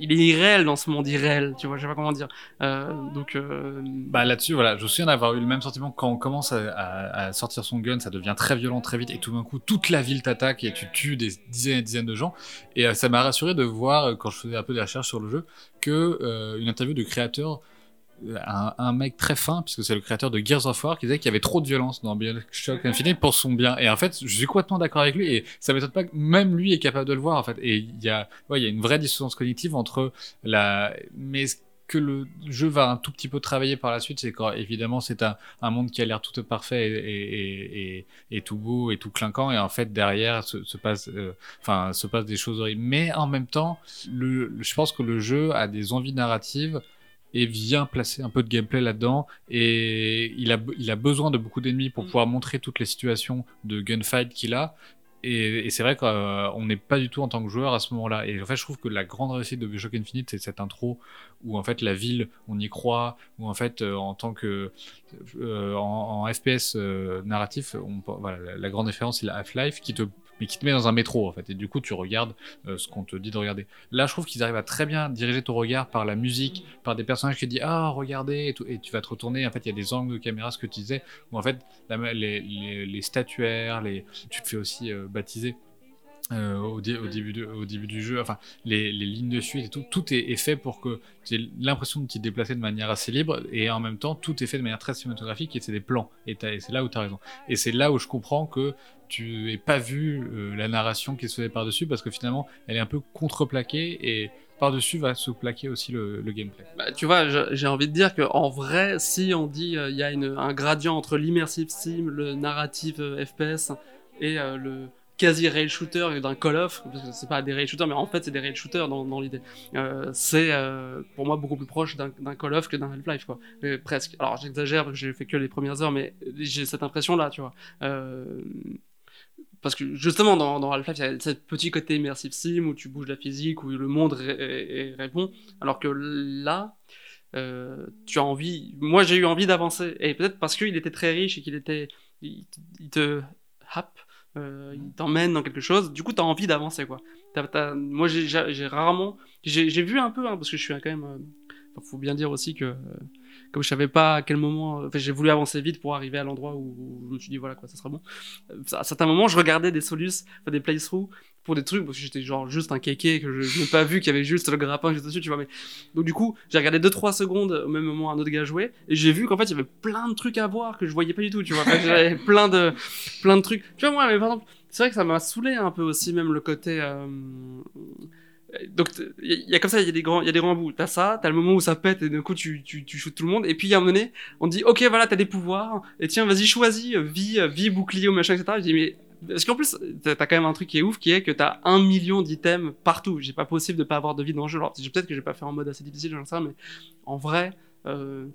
il est irréel dans ce monde irréel, tu vois, je sais pas comment dire. Euh, donc, euh, Bah là-dessus, voilà, je me souviens d'avoir eu le même sentiment quand on commence à, sortir son gun, ça devient très violent très vite et tout d'un coup toute la ville t'attaque et tu tues des dizaines et dizaines de gens. Et euh, ça m'a rassuré de voir quand je faisais un peu des recherches sur le jeu que une interview de créateur, un, un mec très fin puisque c'est le créateur de Gears of War qui disait qu'il y avait trop de violence dans Bioshock Infinite pour son bien. Et en fait, je suis complètement d'accord avec lui et ça m'étonne pas que même lui est capable de le voir en fait. Et il y a, y a une vraie dissonance cognitive entre la, mais que le jeu va un tout petit peu travailler par la suite, c'est quand évidemment c'est un, monde qui a l'air tout parfait et, tout beau et tout clinquant, et en fait derrière se, se passe, euh, se passe des choses horribles. Mais en même temps, je pense que le jeu a des envies narratives et vient placer un peu de gameplay là-dedans et il a, il a besoin de beaucoup d'ennemis pour Mm. pouvoir montrer toutes les situations de gunfight qu'il a et, et c'est vrai qu'on n'est pas du tout en tant que joueur à ce moment-là. Et en fait, je trouve que la grande réussite de Bioshock Infinite, c'est cette intro où en fait la ville, on y croit, où en fait euh, en tant que euh, en, en FPS euh, narratif, on, voilà, la, la grande référence c'est la Half-Life qui te mais qui te met dans un métro en fait et du coup tu regardes euh, ce qu'on te dit de regarder. Là, je trouve qu'ils arrivent à très bien diriger ton regard par la musique, par des personnages qui disent ah regardez et, tu vas te retourner. En fait, il y a des angles de caméra, ce que tu disais, où en fait les, statuaires, les, tu te fais aussi euh, baptiser. euh, au, dé- au début du jeu, enfin les, lignes de fuite et tout, tout est, fait pour que tu aies l'impression de t'y déplacer de manière assez libre et en même temps tout est fait de manière très cinématographique et c'est des plans et, et c'est là où tu as raison. Et c'est là où je comprends que tu n'aies pas vu euh, la narration qui se faisait par-dessus parce que finalement elle est un peu contreplaquée et par-dessus va se plaquer aussi le, gameplay. bah, tu vois, j'ai envie de dire que en vrai, si on dit euh, il y a un gradient entre l'immersive sim, le narrative euh, FPS et le quasi rail shooter d'un Call of, parce que c'est pas des rail shooters, mais en fait c'est des rail shooters dans, l'idée. C'est pour moi beaucoup plus proche d'un Call of que d'un Half-Life, quoi. Presque. Alors j'exagère j'ai fait que les premières heures, mais j'ai cette impression-là, tu vois. Parce que justement dans, dans Half-Life, il y a ce petit côté immersive sim où tu bouges la physique, où le monde ré- ré- répond, alors que là, euh, tu as envie. Moi, j'ai eu envie d'avancer, et peut-être parce qu'il était très riche et qu'il était, il, il te happe, euh, il t'emmène dans quelque chose. Du coup, tu as envie d'avancer, quoi. Moi, j'ai rarement, j'ai vu un peu, hein, parce que je suis quand même Enfin, faut bien dire aussi que, euh, comme je savais pas à quel moment, enfin, j'ai voulu avancer vite pour arriver à l'endroit où, je me suis dit voilà quoi, ça sera bon. Euh, À certains moments, je regardais des solus, des playthroughs pour des trucs parce que j'étais genre juste un kéké que je n'ai pas vu qu'il y avait juste le grappin juste dessus tu vois mais donc du coup j'ai regardé 2-3 secondes au même moment un autre gars jouer et j'ai vu qu'en fait il y avait plein de trucs à voir que je voyais pas du tout tu vois Enfin, j'avais plein de plein de trucs tu vois moi mais par exemple c'est vrai que ça m'a saoulé un peu aussi même le côté euh, donc il y, a comme ça il y a des grands il y a des grands bouts t'as ça t'as le moment où ça pète et d'un coup tu tu tu tout le monde et puis il y a un moment donné on dit ok voilà t'as des pouvoirs et tiens vas-y choisis vie vie bouclier ou machin etc je dis mais parce qu'en plus, t'as quand même un truc qui est ouf, qui est que t'as un million d'items partout. J'ai pas possible de pas avoir de vie dans le jeu. Alors, peut-être que j'ai pas fait en mode assez difficile, j'en sais mais en vrai, euh,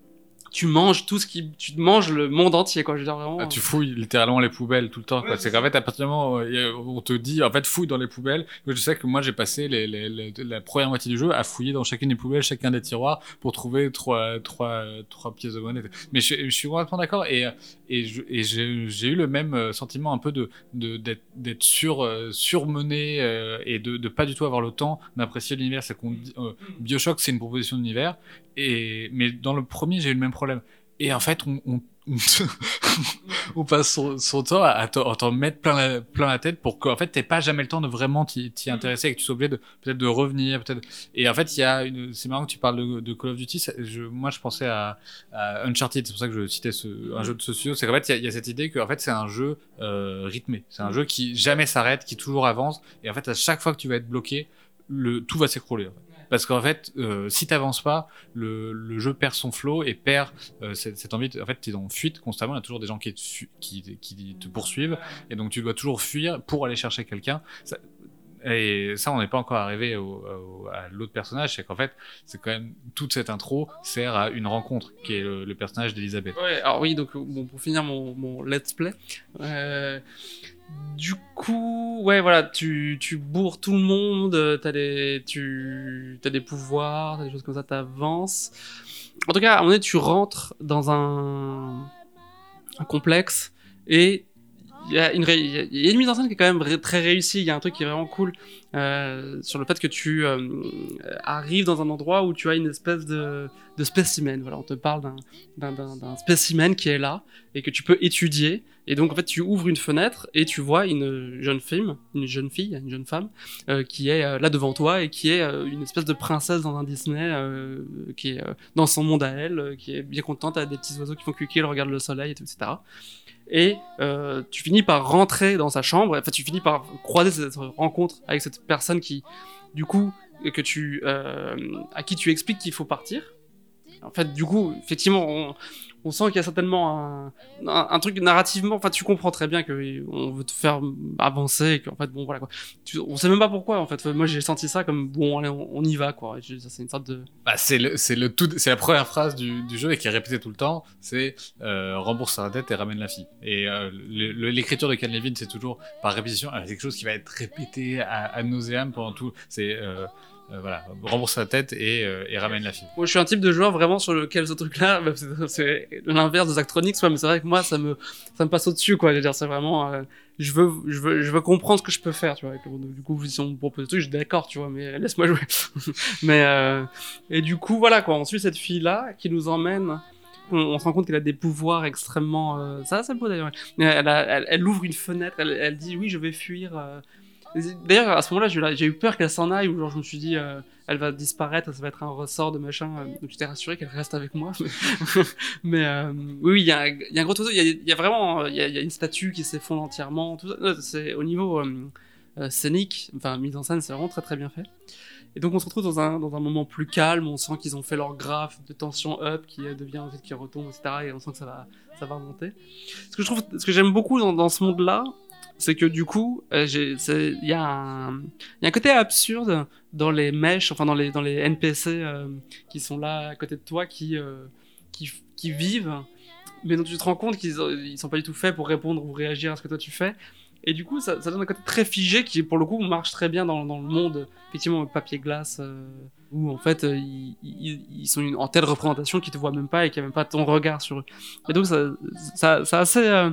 tu manges tout ce qui, tu manges le monde entier, quoi. Je veux dire vraiment. Ah, tu fouilles littéralement les poubelles tout le temps. quoi. Ouais, c'est qu'en fait, à partir du moment où euh, on te dit, en fait, fouille dans les poubelles. Je sais que moi, j'ai passé les, les- les- la première moitié du jeu à fouiller dans chacune des poubelles, chacun des tiroirs, pour trouver trois, trois, trois pièces de monnaie. Mais je, je suis complètement d'accord. Et, j'ai eu le même euh, sentiment un peu de de- d'être sur, euh, surmené euh, et de, de pas du tout avoir le temps d'apprécier l'univers. C'est qu'on dit, euh, Bioshock, c'est une proposition d'univers. Et mais dans le premier, j'ai eu le même problème. Et en fait, on, on, on passe son, son temps à, à t'en mettre plein la, plein la tête pour qu'en fait t'aies pas jamais le temps de vraiment t'y t'y intéresser et que tu sois obligé de peut-être de revenir peut-être. Et en fait il y a une c'est marrant que tu parles de, de Call of Duty ça- je, moi je pensais à, à Uncharted c'est pour ça que je citais ce, un jeu de socio c'est qu'en fait il y a- il y, a cette idée que en fait c'est un jeu euh, rythmé. C'est un jeu qui jamais s'arrête qui toujours avance. Et en fait à chaque fois que tu vas être bloqué le tout va s'écrouler en fait. Parce qu'en fait euh, si t'avances pas le, le jeu perd son flow et perd euh, cette, cette envie, de- en fait, tu es en fuite constamment, il y a toujours des gens qui te, qui, qui te poursuivent, et donc tu dois toujours fuir pour aller chercher quelqu'un. Et ça, on n'est pas encore arrivé au, au- à l'autre personnage, c'est qu'en fait, c'est quand même toute cette intro sert à une rencontre, qui est le, le personnage d'Elisabeth. Ouais, alors oui, donc bon, pour finir mon, mon let's play, euh, du coup, ouais, voilà, tu, tu bourres tout le monde, euh, t'as des, tu, as des pouvoirs, t'as des choses comme ça, t'avances. En tout cas, à un tu rentres dans un, un complexe et il y a une, mise en scène qui est quand même très réussie. Il y a un truc qui est vraiment cool euh, sur le fait que tu euh, arrives dans un endroit où tu as une espèce de, spécimen. Voilà, on te parle d'un spécimen qui est là et que tu peux étudier. Et donc en fait tu ouvres une fenêtre et tu vois une jeune fille, une jeune fille, une jeune femme euh, qui est là devant toi et qui est une espèce de princesse dans un Disney qui est dans son monde à elle, qui est bien contente, a des petits oiseaux qui font cuquer, elle regarde le soleil etc. Et euh, tu finis par rentrer dans sa chambre, enfin tu finis par croiser cette rencontre avec cette personne qui, du coup, que tu, euh, à qui tu expliques qu'il faut partir. En fait, du coup, effectivement, on, on sent qu'il y a certainement un, truc narrativement. Enfin, tu comprends très bien que on veut te faire avancer, qu'en fait, bon, voilà quoi. On sait même pas pourquoi. En fait, moi, j'ai senti ça comme bon, allez, on, on y va quoi. C'est une sorte de. Bah, c'est le, c'est le tout, c'est la première phrase du, jeu et qui est répétée tout le temps. C'est euh, rembourse sa dette et ramène la fille. Et euh, l'écriture de Ken Levine, c'est toujours par répétition euh, quelque chose qui va être répété à, à pendant tout. C'est euh, euh, voilà, rembourse sa tête et, euh, et ramène la fille. Moi, je suis un type de joueur vraiment sur lequel ce truc-là, bah, c'est- l'inverse de Zachtronics, ouais, mais c'est vrai que moi, ça me, ça me passe au-dessus, quoi. Je veux dire, c'est vraiment, euh, je veux, je veux, je veux comprendre ce que je peux faire, tu vois. Du coup, si on me propose des trucs, je suis d'accord, tu vois, mais laisse-moi jouer. mais, euh, et du coup, voilà, quoi. On suit cette fille-là qui nous emmène. On, se rend compte qu'elle a des pouvoirs extrêmement. euh, Ça, c'est beau d'ailleurs. Elle, ouvre une fenêtre, elle dit oui, je vais fuir. D'ailleurs, à ce moment-là, j'ai eu peur qu'elle s'en aille, ou genre je me suis dit, euh, elle va disparaître, ça va être un ressort de machin. euh, Donc j'étais rassuré qu'elle reste avec moi. Mais euh, oui, il y, a un- gros truc. Il y a, vraiment, il y a, une statue qui s'effondre entièrement. Tout C'est au niveau euh, scénique, enfin mise en scène, c'est vraiment très très bien fait. Et donc on se retrouve dans un, dans un moment plus calme, on sent qu'ils ont fait leur graphe de tension up qui devient ensuite qui retombe, etc. Et on sent que ça va, ça va remonter. Ce que ce que j'aime beaucoup dans ce monde-là, c'est que du coup, euh, il y, a un- côté absurde dans les mèches, enfin dans les, dans les NPC euh, qui sont là à côté de toi, qui, euh, qui, qui vivent, mais dont tu te rends compte qu'ils ils sont pas du tout faits pour répondre ou réagir à ce que toi tu fais. Et du coup, ça, donne un côté très figé qui, pour le coup, marche très bien dans, le monde, effectivement, papier-glace, euh, où en fait, ils, sont en telle représentation qu'ils te voient même pas et qu'il n'y a même pas ton regard sur eux. Et donc, ça, ça, assez.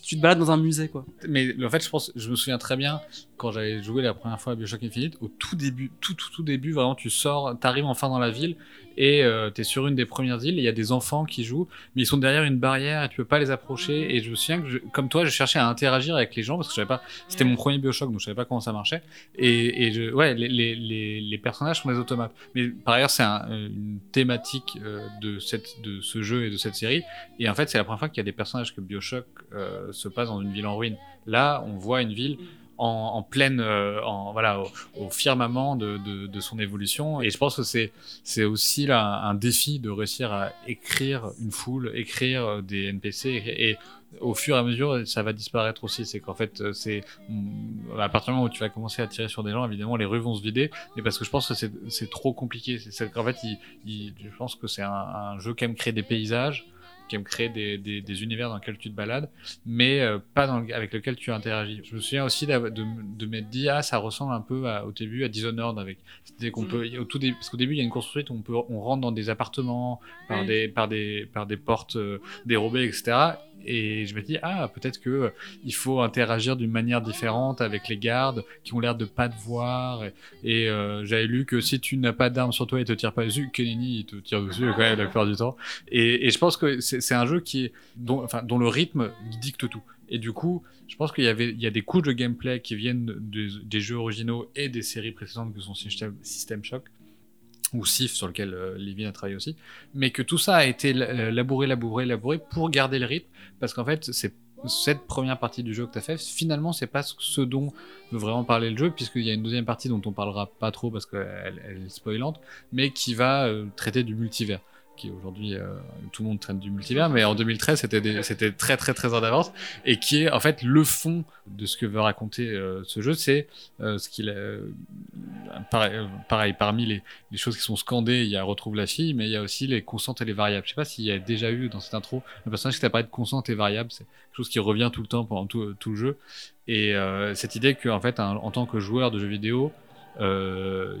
Tu, te balades dans un musée, quoi. Mais en fait, je pense, je me souviens très bien quand j'avais joué la première fois à Bioshock Infinite, au tout début, tout tout tout début, vraiment, tu sors, t'arrives enfin dans la ville et euh, t'es sur une des premières îles il y a des enfants qui jouent, mais ils sont derrière une barrière et tu peux pas les approcher. Et je me souviens que, comme toi, je cherchais à interagir avec les gens parce que je savais pas. C'était mon premier Bioshock, donc je savais pas comment ça marchait. Et, ouais, les, personnages sont des automates. Mais par ailleurs, c'est euh, une thématique euh, de cette de ce jeu et de cette série. Et en fait, c'est la première fois qu'il y a des personnages que Bioshock euh, se passe dans une ville en ruine. Là, on voit une ville en, pleine, euh, voilà, au, firmament de, son évolution. Et je pense que c'est c'est aussi là un défi de réussir à écrire une foule, écrire euh, des NPC et, au fur et à mesure ça va disparaître aussi. C'est qu'en fait euh, c'est mm, à partir du moment où tu vas commencer à tirer sur des gens, évidemment les rues vont se vider. Mais parce que je pense que c'est c'est trop compliqué. C'est- C'est qu'en fait je pense que c'est un, un jeu qui aime créer des paysages qui aime créer des, des, des univers dans lesquels tu te balades, mais euh, pas dans le- avec lequel tu interagis. Je me souviens aussi de, de m'être dit, ah, ça ressemble un peu à- au début à Dishonored, avec, c'est-à-dire qu'on Mm. peut, au tout début, parce qu'au début, il y a une course poursuite où on peut, on rentre dans des appartements, par Oui. des, par des, par des portes euh, dérobées, etc. Et je me dis, ah, peut-être que euh, il faut interagir d'une manière différente avec les gardes qui ont l'air de pas te voir. Et, euh, j'avais lu que si tu n'as pas d'arme sur toi, il te tire pas dessus. Kenny, il te tire dessus quand la plupart du temps. Et, je pense que c'est un jeu qui est, dont, le rythme dicte tout. Et du coup, je pense qu'il y y a des couches de gameplay qui viennent de- des jeux originaux et des séries précédentes que sont System Shock ou Sif sur lequel euh, a travaillé aussi, mais que tout ça a été la- labouré, labouré, labouré pour garder le rythme, parce qu'en fait, c'est cette première partie du jeu que tu as finalement, c'est pas ce dont veut vraiment parler le jeu, puisqu'il y a une deuxième partie dont on parlera pas trop parce qu'elle elle est spoilante, mais qui va euh, traiter du multivers qui aujourd'hui euh, tout le monde traite du multivers, mais en 2013 c'était très très très en avance et qui est en fait le fond de ce que veut raconter euh, ce jeu, c'est euh, ce qu'il pareil, pareil, parmi les, choses qui sont scandées, il y a retrouve la fille, mais il y a aussi les constantes et les variables. Je sais pas s'il y a déjà eu dans cette intro un personnage qui t'apparaît de constante et variable, c'est quelque chose qui revient tout le temps pendant tout, le jeu. Et cette idée que en fait en tant que joueur de jeux vidéo euh,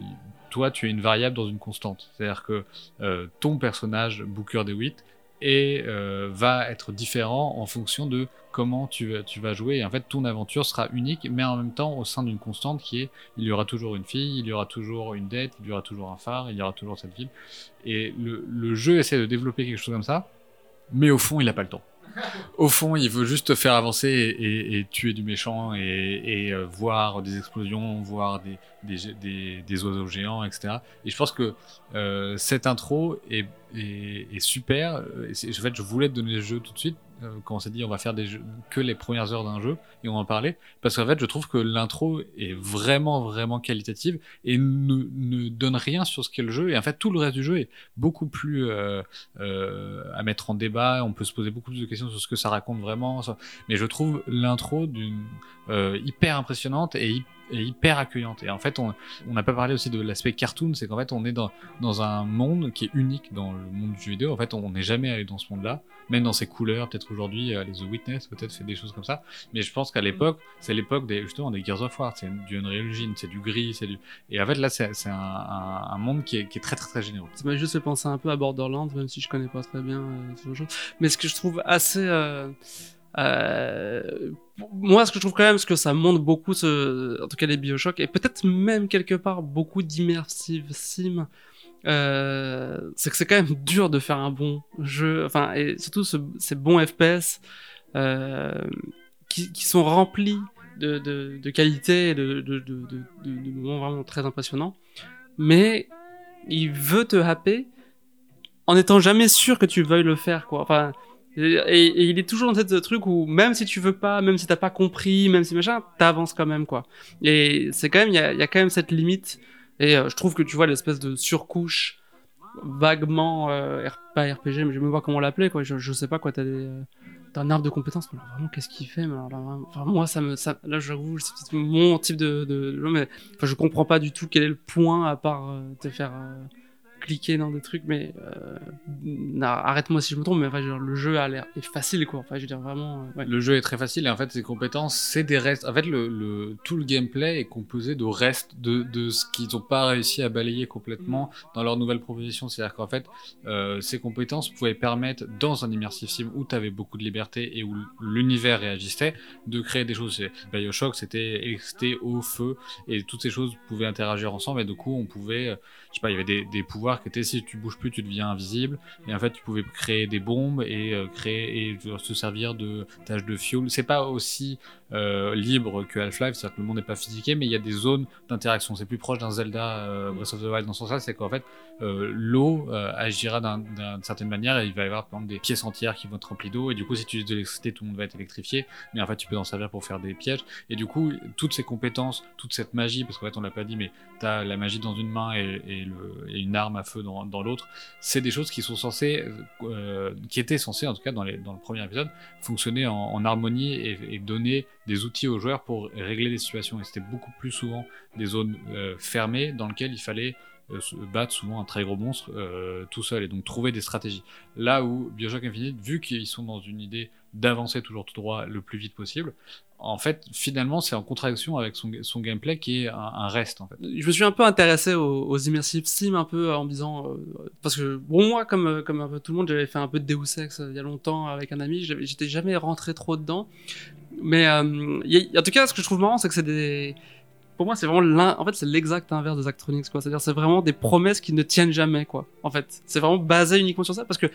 toi tu es une variable dans une constante. C'est à dire que euh, ton personnage Booker DeWitt et euh, va être différent en fonction de comment tu vas, jouer. En fait ton aventure sera unique mais en même temps au sein d'une constante qui est il y aura toujours une fille il y aura toujours une dette il y aura toujours un phare il y aura toujours cette ville. Et le, jeu essaie de développer quelque chose comme ça mais au fond il n'a pas le temps. Au fond, il veut juste te faire avancer et, tuer du méchant et, et, euh, voir des explosions, voir des, des, des- des oiseaux géants, etc. Et je pense que euh, cette intro est, est- est super. En fait, je voulais te donner le jeu tout de suite. euh, quand on s'est dit on va faire des jeux, que les premières heures d'un jeu et on en parlait parce qu'en fait je trouve que l'intro est vraiment vraiment qualitative et ne, ne donne rien sur ce qu'est le jeu et en fait tout le reste du jeu est beaucoup plus euh, euh, à mettre en débat. On peut se poser beaucoup plus de questions sur ce que ça raconte vraiment. Mais je trouve l'intro d'une euh, hyper impressionnante et, hy- et hyper accueillante. Et en fait, on n'a pas parlé aussi de l'aspect cartoon, c'est qu'en fait, on est dans, dans un monde qui est unique dans le monde du jeu vidéo. En fait, on n'est jamais allé dans ce monde-là, même dans ses couleurs. Peut-être aujourd'hui, euh, les The Witness peut-être fait des choses comme ça. Mais je pense qu'à l'époque, c'est l'époque des justement des Gears of War. C'est du Unreal Engine, c'est du gris, c'est du. Et en fait, là, c'est un, un, monde qui est, qui est très très très généreux. Ça m'a juste fait penser un peu à Borderlands, même si je connais pas très bien euh, ce genre. Mais ce que je trouve assez... euh, euh, moi, ce que je trouve quand même, c'est que ça montre beaucoup, ce, en tout cas les Bioshock, et peut-être même quelque part beaucoup d'immersive sim, euh, c'est que c'est quand même dur de faire un bon jeu, enfin, et surtout ce- ces bons FPS euh, qui, sont remplis de, de, qualité et de, moments vraiment très impressionnants. Mais il veut te happer en étant jamais sûr que tu veuilles le faire, quoi. Et, il est toujours dans ce truc où même si tu veux pas, même si t'as pas compris, même si machin, t'avances quand même, quoi. Et c'est quand même, il y a, quand même cette limite. Et euh, je trouve que tu vois l'espèce de surcouche vaguement, euh, pas RPG, mais je me vois comment l'appeler, quoi. Je, je sais pas quoi, t'as des, euh, t'as un arbre de compétences, mais alors vraiment, qu'est-ce qu'il fait mais alors là, moi, ça me, là, j'avoue, c'est mon type de, de mais enfin, je comprends pas du tout quel est le point à part te faire cliquer dans des trucs, mais euh, arrête-moi si je me trompe, mais enfin, genre, le jeu a l'air est facile, quoi. Enfin, je veux dire vraiment. euh, ouais. Le jeu est très facile et en fait ses compétences c'est des restes. En fait le, le- tout le gameplay est composé de restes de, de ce qu'ils n'ont pas réussi à balayer complètement dans leur nouvelle proposition. C'est-à-dire qu'en fait euh, ces compétences pouvaient permettre dans un immersive sim où tu avais beaucoup de liberté et où l'univers réagissait de créer des choses. Bioshock c'était électricité, eau, feu et toutes ces choses pouvaient interagir ensemble et du coup on pouvait, euh, je sais pas, il y avait des, des pouvoirs pouvoir qui était si tu bouges plus, tu deviens invisible. Et en fait, tu pouvais créer des bombes et euh, créer et se servir de tâches de fuel. C'est pas aussi euh, libre que Half-Life, c'est-à-dire que le monde n'est pas physiqué, mais il y a des zones d'interaction. C'est plus proche d'un Zelda euh, Breath of the Wild dans ce sens-là, c'est qu'en fait, euh, l'eau euh, agira d'un- d'une certaine manière et il va y avoir par exemple des pièces entières qui vont être remplies d'eau et du coup si tu utilises de l'électricité tout le monde va être électrifié mais en fait tu peux en servir pour faire des pièges et du coup toutes ces compétences toute cette magie parce qu'en fait on l'a pas dit mais t'as la magie dans une main et une arme à feu dans, l'autre. C'est des choses qui sont censées euh, qui étaient censées en tout cas dans, le premier épisode fonctionner en, harmonie et, et donner des outils aux joueurs pour régler des situations. Et c'était beaucoup plus souvent des zones euh, fermées dans lesquelles il fallait euh, se battre souvent un très gros monstre euh, tout seul et donc trouver des stratégies. Là où Bioshock Infinite, vu qu'ils sont dans une idée d'avancer toujours tout droit le plus vite possible, en fait, finalement, c'est en contradiction avec son, gameplay qui est un, reste en fait. Je me suis un peu intéressé aux, aux immersive sim un peu en me disant euh, parce que bon moi comme euh, comme un peu tout le monde j'avais fait un peu de Deus Ex euh, il y a longtemps avec un ami j'étais jamais rentré trop dedans mais euh, en tout cas ce que je trouve marrant c'est que c'est des pour moi c'est vraiment l'un en fait c'est l'exact inverse des Actronics quoi. C'est-à-dire c'est vraiment des promesses qui ne tiennent jamais quoi en fait. C'est vraiment basé uniquement sur ça parce que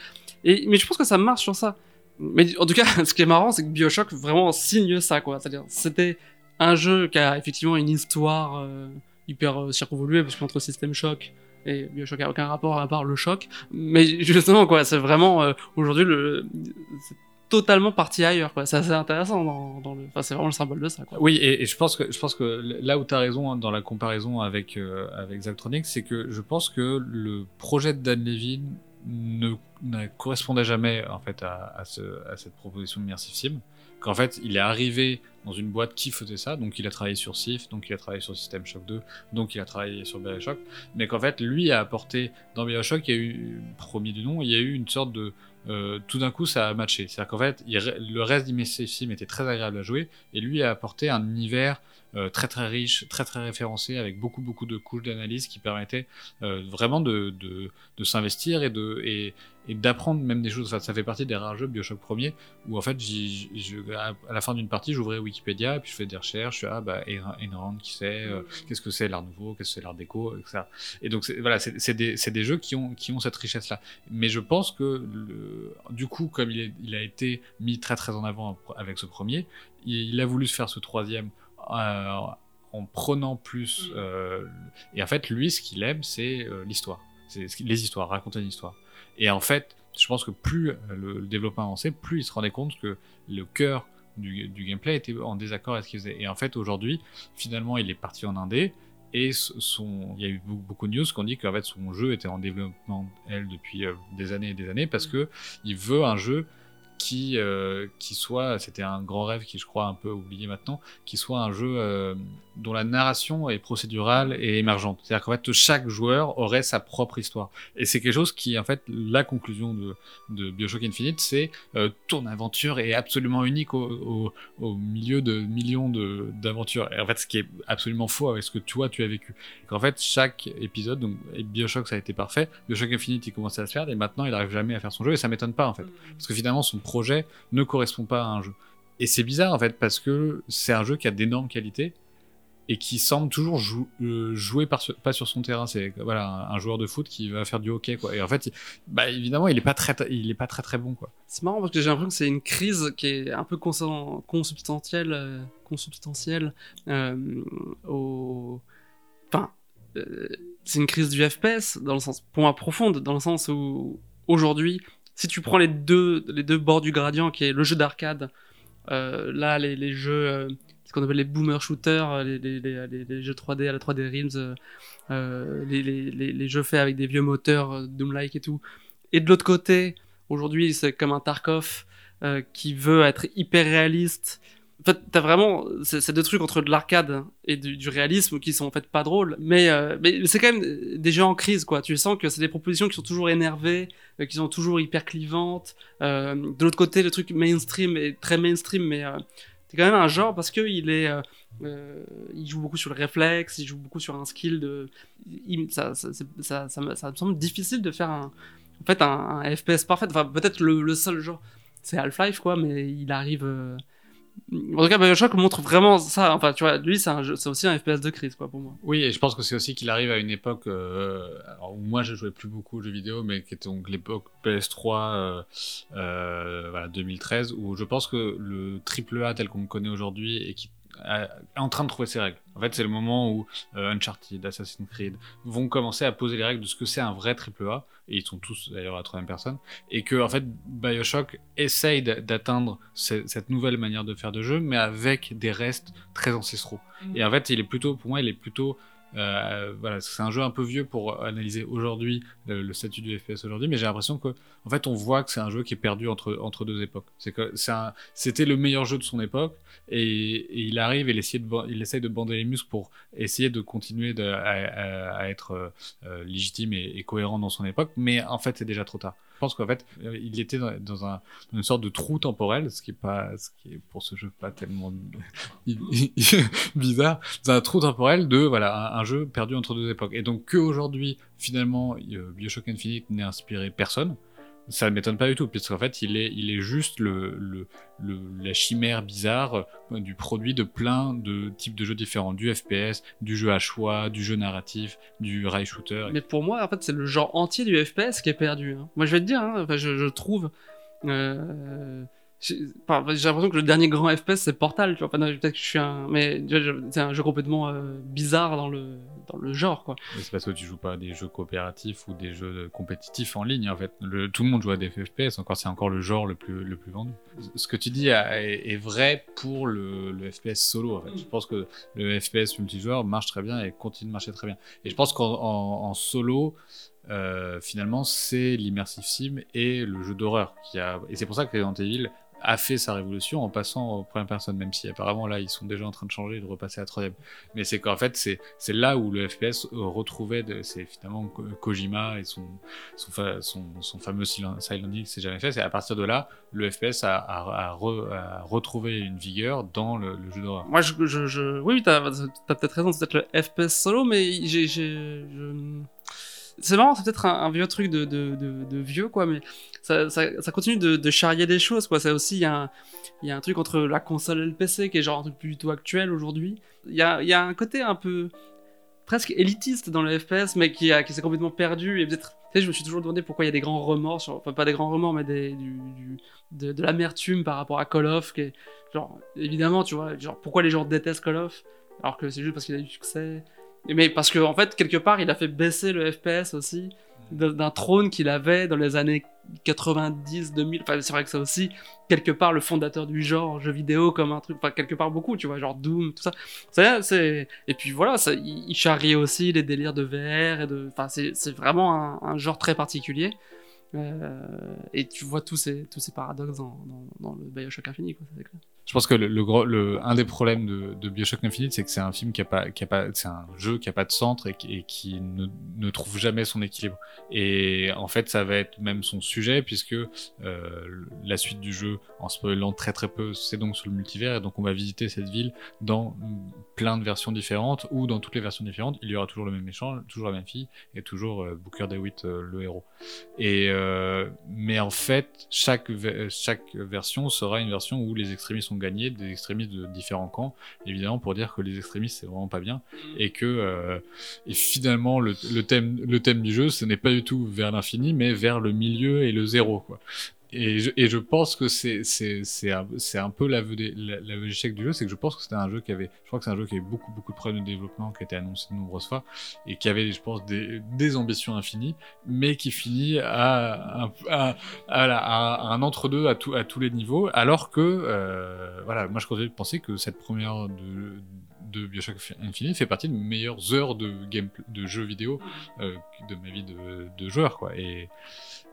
et mais je pense que ça marche sur ça. Mais en tout cas ce qui est marrant c'est que BioShock vraiment signe ça quoi. C'est-à-dire c'était un jeu qui a effectivement une histoire euh, hyper euh, circonvoluée parce qu'entre System Shock et Bioshock a aucun rapport à part le choc. Mais justement quoi c'est vraiment euh, aujourd'hui le totalement parti ailleurs quoi. C'est assez intéressant dans, le enfin c'est vraiment le symbole de ça Oui, et, je pense que je pense que là où tu as raison hein, dans la comparaison avec euh, avec Zachtronics, c'est que je pense que le projet de Dan Levine ne, correspondait jamais en fait à, à cette proposition de Immersive Sim. Qu'en fait, il est arrivé dans une boîte qui faisait ça, donc il a travaillé sur Sif, donc il a travaillé sur System Shock 2, donc il a travaillé sur Bioshock, mais qu'en fait, lui a apporté dans Bioshock, il y a eu, premier du nom, il y a eu une sorte de euh, tout d'un coup ça a matché. C'est-à-dire qu'en fait, le reste d'Immersive Sim était très agréable à jouer, et lui a apporté un univers très très riche, très très référencé, avec beaucoup beaucoup de couches d'analyse qui permettaient euh, vraiment de, de, s'investir et de et, d'apprendre même des choses. Ça fait partie des rares jeux Bioshock premier où en fait, à la fin d'une partie, j'ouvrais Wikipédia puis je fais des recherches. Ah bah Rand, qui c'est, euh, qu'est-ce que c'est l'art nouveau, qu'est-ce que c'est l'art déco, etc. Et donc voilà, c'est des, des jeux qui ont qui ont cette richesse là. Mais je pense que du coup, comme il, il a été mis très très en avant avec ce premier, il, a voulu se faire ce troisième euh, en prenant plus. euh, et en fait, lui, ce qu'il aime, c'est euh, l'histoire. C'est les histoires, raconter une histoire. Et en fait, je pense que plus euh, le, le développement avançait, plus il se rendait compte que le cœur du, du gameplay était en désaccord avec ce qu'il faisait. Et en fait, aujourd'hui, finalement, il est parti en indé. Et son, il y a eu beaucoup, de news qui ont dit qu'en fait son jeu était en développement elle depuis euh, des années et des années parce que il veut un jeu qui euh, qui soit, c'était un grand rêve qui je crois un peu oublié maintenant, qui soit un jeu euh, dont la narration est procédurale et émergente. C'est-à-dire qu'en fait chaque joueur aurait sa propre histoire. Et c'est quelque chose qui en fait la conclusion de, de Bioshock Infinite, c'est euh, ton aventure est absolument unique au, au, au milieu de millions d'aventures. Et en fait ce qui est absolument faux avec ce que toi tu as vécu. Qu'en fait chaque épisode, donc et Bioshock ça a été parfait, Bioshock Infinite il commençait à se perdre et maintenant il arrive jamais à faire son jeu et ça m'étonne pas en fait. Parce que finalement, son projet ne correspond pas à un jeu. Et c'est bizarre en fait, parce que c'est un jeu qui a d'énormes qualités et qui semble toujours jou- euh, jouer par pas sur son terrain. C'est voilà, un, joueur de foot qui va faire du hockey. Quoi. Et en fait, bah, évidemment, il est pas très, il est pas très très bon. Quoi. C'est marrant parce que j'ai l'impression que c'est une crise qui est un peu consubstantielle, euh, consubstantielle euh, au. Enfin, c'est une crise du FPS dans le sens, pour moi, profonde, dans le sens où aujourd'hui, si tu prends les deux, bords du gradient, qui est le jeu d'arcade, euh, là, les, jeux, euh, ce qu'on appelle les boomer shooters, euh, les, jeux 3D à la 3D Realms, les, jeux faits avec des vieux moteurs, Doom-like et tout. Et de l'autre côté, aujourd'hui, c'est comme un Tarkov qui veut être hyper réaliste. En fait, t'as vraiment c'est deux trucs entre de l'arcade et du, réalisme qui sont en fait pas drôles, mais, euh, c'est quand même des jeux en crise, quoi. Tu sens que c'est des propositions qui sont toujours énervées, euh, qui sont toujours hyper clivantes. Euh, de l'autre côté, le truc mainstream est très mainstream, mais c'est quand même un genre parce que il est, il joue beaucoup sur le réflexe, il joue beaucoup sur un skill de, ça, me, semble difficile de faire un, en fait, un, un FPS parfait. Enfin, peut-être le, le seul genre, c'est Half-Life, quoi, mais il arrive. En tout cas, Bioshock montre vraiment ça. Enfin, tu vois, lui, c'est aussi un FPS de crise, quoi, pour moi. Oui, et je pense que c'est aussi qu'il arrive à une époque euh, alors, où moi je jouais plus beaucoup aux jeux vidéo, mais qui était donc l'époque PS3 euh, euh, voilà, 2013, où je pense que le AAA tel qu'on le connaît aujourd'hui et qui en train de trouver ses règles. En fait, c'est le moment où euh, Uncharted, Assassin's Creed vont commencer à poser les règles de ce que c'est un vrai AAA, et ils sont tous d'ailleurs à la troisième personne, et que en fait Bioshock essaye d'atteindre ce- cette nouvelle manière de faire de jeu, mais avec des restes très ancestraux. Et en fait, il est plutôt, pour moi, il est plutôt euh, voilà, c'est un jeu un peu vieux pour analyser aujourd'hui le, statut du FPS aujourd'hui, mais j'ai l'impression que, en fait, on voit que c'est un jeu qui est perdu entre, entre deux époques. C'est que c'était le meilleur jeu de son époque, et, il arrive et il essaye, de, il de bander les muscles pour essayer de continuer à, être euh, légitime et cohérent dans son époque, mais en fait, c'est déjà trop tard. Je pense qu'en fait, euh, il était dans, dans un, dans une sorte de trou temporel, ce qui est pas, ce qui est pour ce jeu pas tellement bizarre, c'est un trou temporel de voilà un, un jeu perdu entre deux époques. Et donc que aujourd'hui, finalement, euh, Bioshock Infinite n'ait inspiré personne, ça ne m'étonne pas du tout, puisqu'en fait, il est, il est juste le, le, le- la chimère bizarre euh, du produit de plein de types de jeux différents, du FPS, du jeu à choix, du jeu narratif, du rail shooter. Mais pour moi, en fait, c'est le genre entier du FPS qui est perdu. hein. Moi, je vais te dire, hein, je trouve. euh, j'ai l'impression que le dernier grand FPS c'est Portal, tu vois. Peut-être que je suis un. Mais c'est un jeu complètement euh, bizarre dans le, dans le genre, quoi. C'est parce que tu joues pas à des jeux coopératifs ou des jeux compétitifs en ligne en fait. Tout le monde joue à des FPS, encore c'est encore le genre le plus le plus vendu. Ce que tu dis a- est, vrai pour le, le FPS solo en fait. Je pense que le FPS multijoueur marche très bien et continue de marcher très bien. Et je pense qu'en en, en solo euh, finalement c'est l'immersive sim et le jeu d'horreur qui a et c'est pour ça que Resident Evil a fait sa révolution en passant aux première personne, même si apparemment là ils sont déjà en train de changer et de repasser à la troisième. Mais c'est qu'en fait c'est là où le FPS euh, retrouvait, c'est finalement Ko- Kojima et son, son, fa- son, son fameux Silent Hill, c'est jamais fait. C'est à partir de là, le FPS a, a, a re- a retrouvé une vigueur dans le, jeu d'horreur. Moi, je, oui, t'as as, peut-être raison, c'est peut-être le FPS solo, mais j'ai, c'est marrant, c'est peut-être un, vieux truc de, vieux, quoi, mais ça, continue de, charrier des choses, quoi. Ça aussi, il y, a un- un truc entre la console et le PC qui est genre un truc tout actuel aujourd'hui. Il y a, un côté un peu presque élitiste dans le FPS, mais qui, s'est complètement perdu. Et peut-être, je me suis toujours demandé pourquoi il y a des grands remords, enfin pas des grands remords, mais de, l'amertume par rapport à Call of, qui est, genre, évidemment, tu vois, genre, pourquoi les gens détestent Call of, alors que c'est juste parce qu'il a du succès. Mais parce que, en fait, quelque part, il a fait baisser le FPS aussi d'un trône qu'il avait dans les années 90, 2000. Enfin, c'est vrai que c'est aussi, quelque part, le fondateur du genre jeu vidéo comme un truc, enfin, quelque part beaucoup, tu vois, genre Doom, tout ça. C'est. Et puis voilà, ça, il, charrie aussi les délires de VR et de. Enfin, c'est, vraiment un, genre très particulier. Euh, et tu vois tous ces, tous ces paradoxes dans, dans, dans le Bioshock Infini, quoi, ça, c'est clair. Je pense que le, le, gros- le- un des problèmes de, de Bioshock Infinite, c'est que c'est un film qui a pas, qui a pas, c'est un jeu qui a pas de centre et qui, et qui ne, ne trouve jamais son équilibre. Et en fait, ça va être même son sujet puisque euh, la suite du jeu, en spoilant très très peu, c'est donc sur le multivers et donc on va visiter cette ville dans plein de versions différentes ou dans toutes les versions différentes, il y aura toujours le même méchant, toujours la même fille et toujours euh, Booker DeWitt euh, le héros. Et euh, mais en fait, chaque chaque version sera une version où les extrémistes gagné, des extrémistes de différents camps, évidemment pour dire que les extrémistes c'est vraiment pas bien et que euh, et finalement le, le thème le thème du jeu ce n'est pas du tout vers l'infini mais vers le milieu et le zéro quoi. Et je, et je pense que c'est un, un peu l'aveu d'échec du jeu, c'est que je pense que c'était un jeu qui avait, je crois que c'est un jeu qui avait beaucoup beaucoup de problèmes de développement, qui a été annoncé de nombreuses fois et qui avait, je pense, des, des ambitions infinies, mais qui finit à à, à à un entre-deux tout- à tous les niveaux, alors que, euh, voilà, moi je continue de penser que cette première de Bioshock Infinite fait partie des meilleures heures de, de jeux vidéo euh, de ma vie de, de joueur, quoi. Et,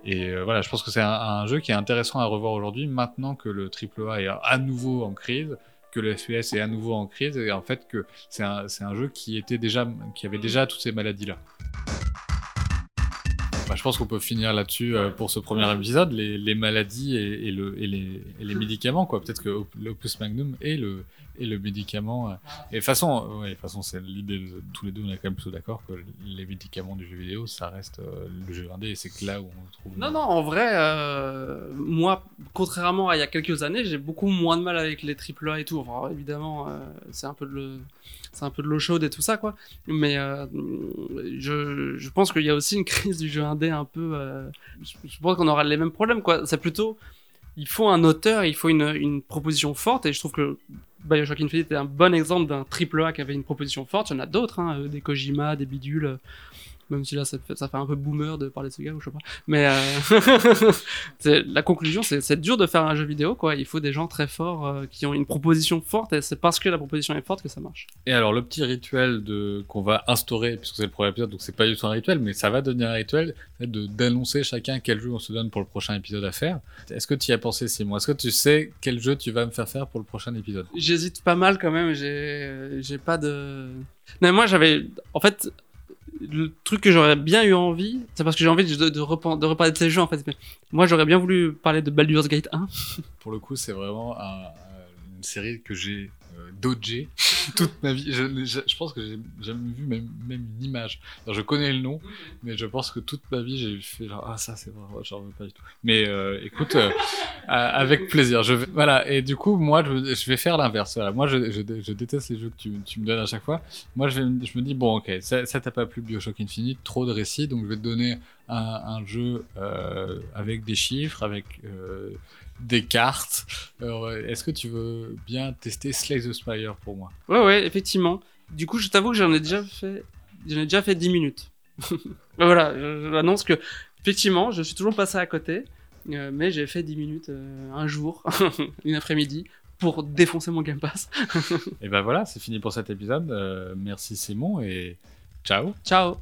euh, voilà, je pense que c'est un, jeu qui est intéressant à revoir aujourd'hui, maintenant que le AAA est à nouveau en crise, que le FPS est à nouveau en crise, et en fait que c'est un, jeu qui était déjà, qui avait déjà toutes ces maladies-là. Bah, je pense qu'on peut finir là-dessus euh, pour ce premier épisode, les, maladies et, et le, et, les, médicaments. Peut-être que Op- l'Opus Magnum est le, et le médicament. euh. Et de toute façon, ouais, façon, c'est l'idée de tous les deux, on est quand même plutôt d'accord que les médicaments du jeu vidéo, ça reste euh, le jeu indé et c'est que là où on trouve. Non, non, en vrai, euh, moi, contrairement à il y a quelques années, j'ai beaucoup moins de mal avec les AAA et tout. Enfin, évidemment, euh, c'est un peu de le- c'est un peu de l'eau chaude et tout ça, quoi. Mais je, je pense qu'il y a aussi une crise du jeu indé un peu. je pense qu'on aura les mêmes problèmes, quoi. C'est plutôt, il faut un auteur, il faut une, proposition forte, et je trouve que Bioshock Infinite est un bon exemple d'un AAA qui avait une proposition forte. Il y en a d'autres, hein, euh, des Kojima, des bidules. Même si là, ça fait, ça fait un peu boomer de parler de ce gars, ou je sais pas. Mais euh, la conclusion, c'est c'est dur de faire un jeu vidéo, quoi. Il faut des gens très forts euh, qui ont une proposition forte, et c'est parce que la proposition est forte que ça marche. Et alors, le petit rituel de qu'on va instaurer, puisque c'est le premier épisode, donc c'est pas du tout un rituel, mais ça va devenir un rituel, de d'annoncer chacun quel jeu on se donne pour le prochain épisode à faire. Est-ce que tu y as pensé, Simon? Est-ce que tu sais quel jeu tu vas me faire faire pour le prochain épisode? J'hésite pas mal quand même, j'ai j'ai pas de. Non, moi j'avais. En fait, le truc que j'aurais bien eu envie, c'est parce que j'ai envie de, reparler de ces jeux en fait. Moi j'aurais bien voulu parler de Baldur's Gate 1. Pour le coup, c'est vraiment un- une série que j'ai euh, toute ma vie. Je, pense que j'ai jamais vu même, une image. Je connais le nom, mais je pense que toute ma vie, j'ai fait genre, ah, ça, c'est vrai, j'en veux pas du tout. Mais euh, écoute, euh, avec plaisir. Voilà, et du coup, moi, je, vais faire l'inverse. Moi, je, déteste les jeux que tu, me donnes à chaque fois. Moi, je, me- dis, bon, ok, ça t'a pas plu Bioshock Infinite, trop de récits, donc je vais te donner un, jeu euh, avec des chiffres, avec des cartes. Euh, est-ce que tu veux bien tester Slay the Spire pour moi? Ouais, ouais, effectivement. Du coup, je t'avoue que j'en ai déjà fait. J'en ai déjà fait 10 minutes. voilà, je- j'annonce que, effectivement, je suis toujours passé à côté, euh, mais j'ai fait 10 minutes euh, un jour, une après-midi, pour défoncer mon Game Pass. Et ben voilà, c'est fini pour cet épisode. Euh, merci Simon et ciao Ciao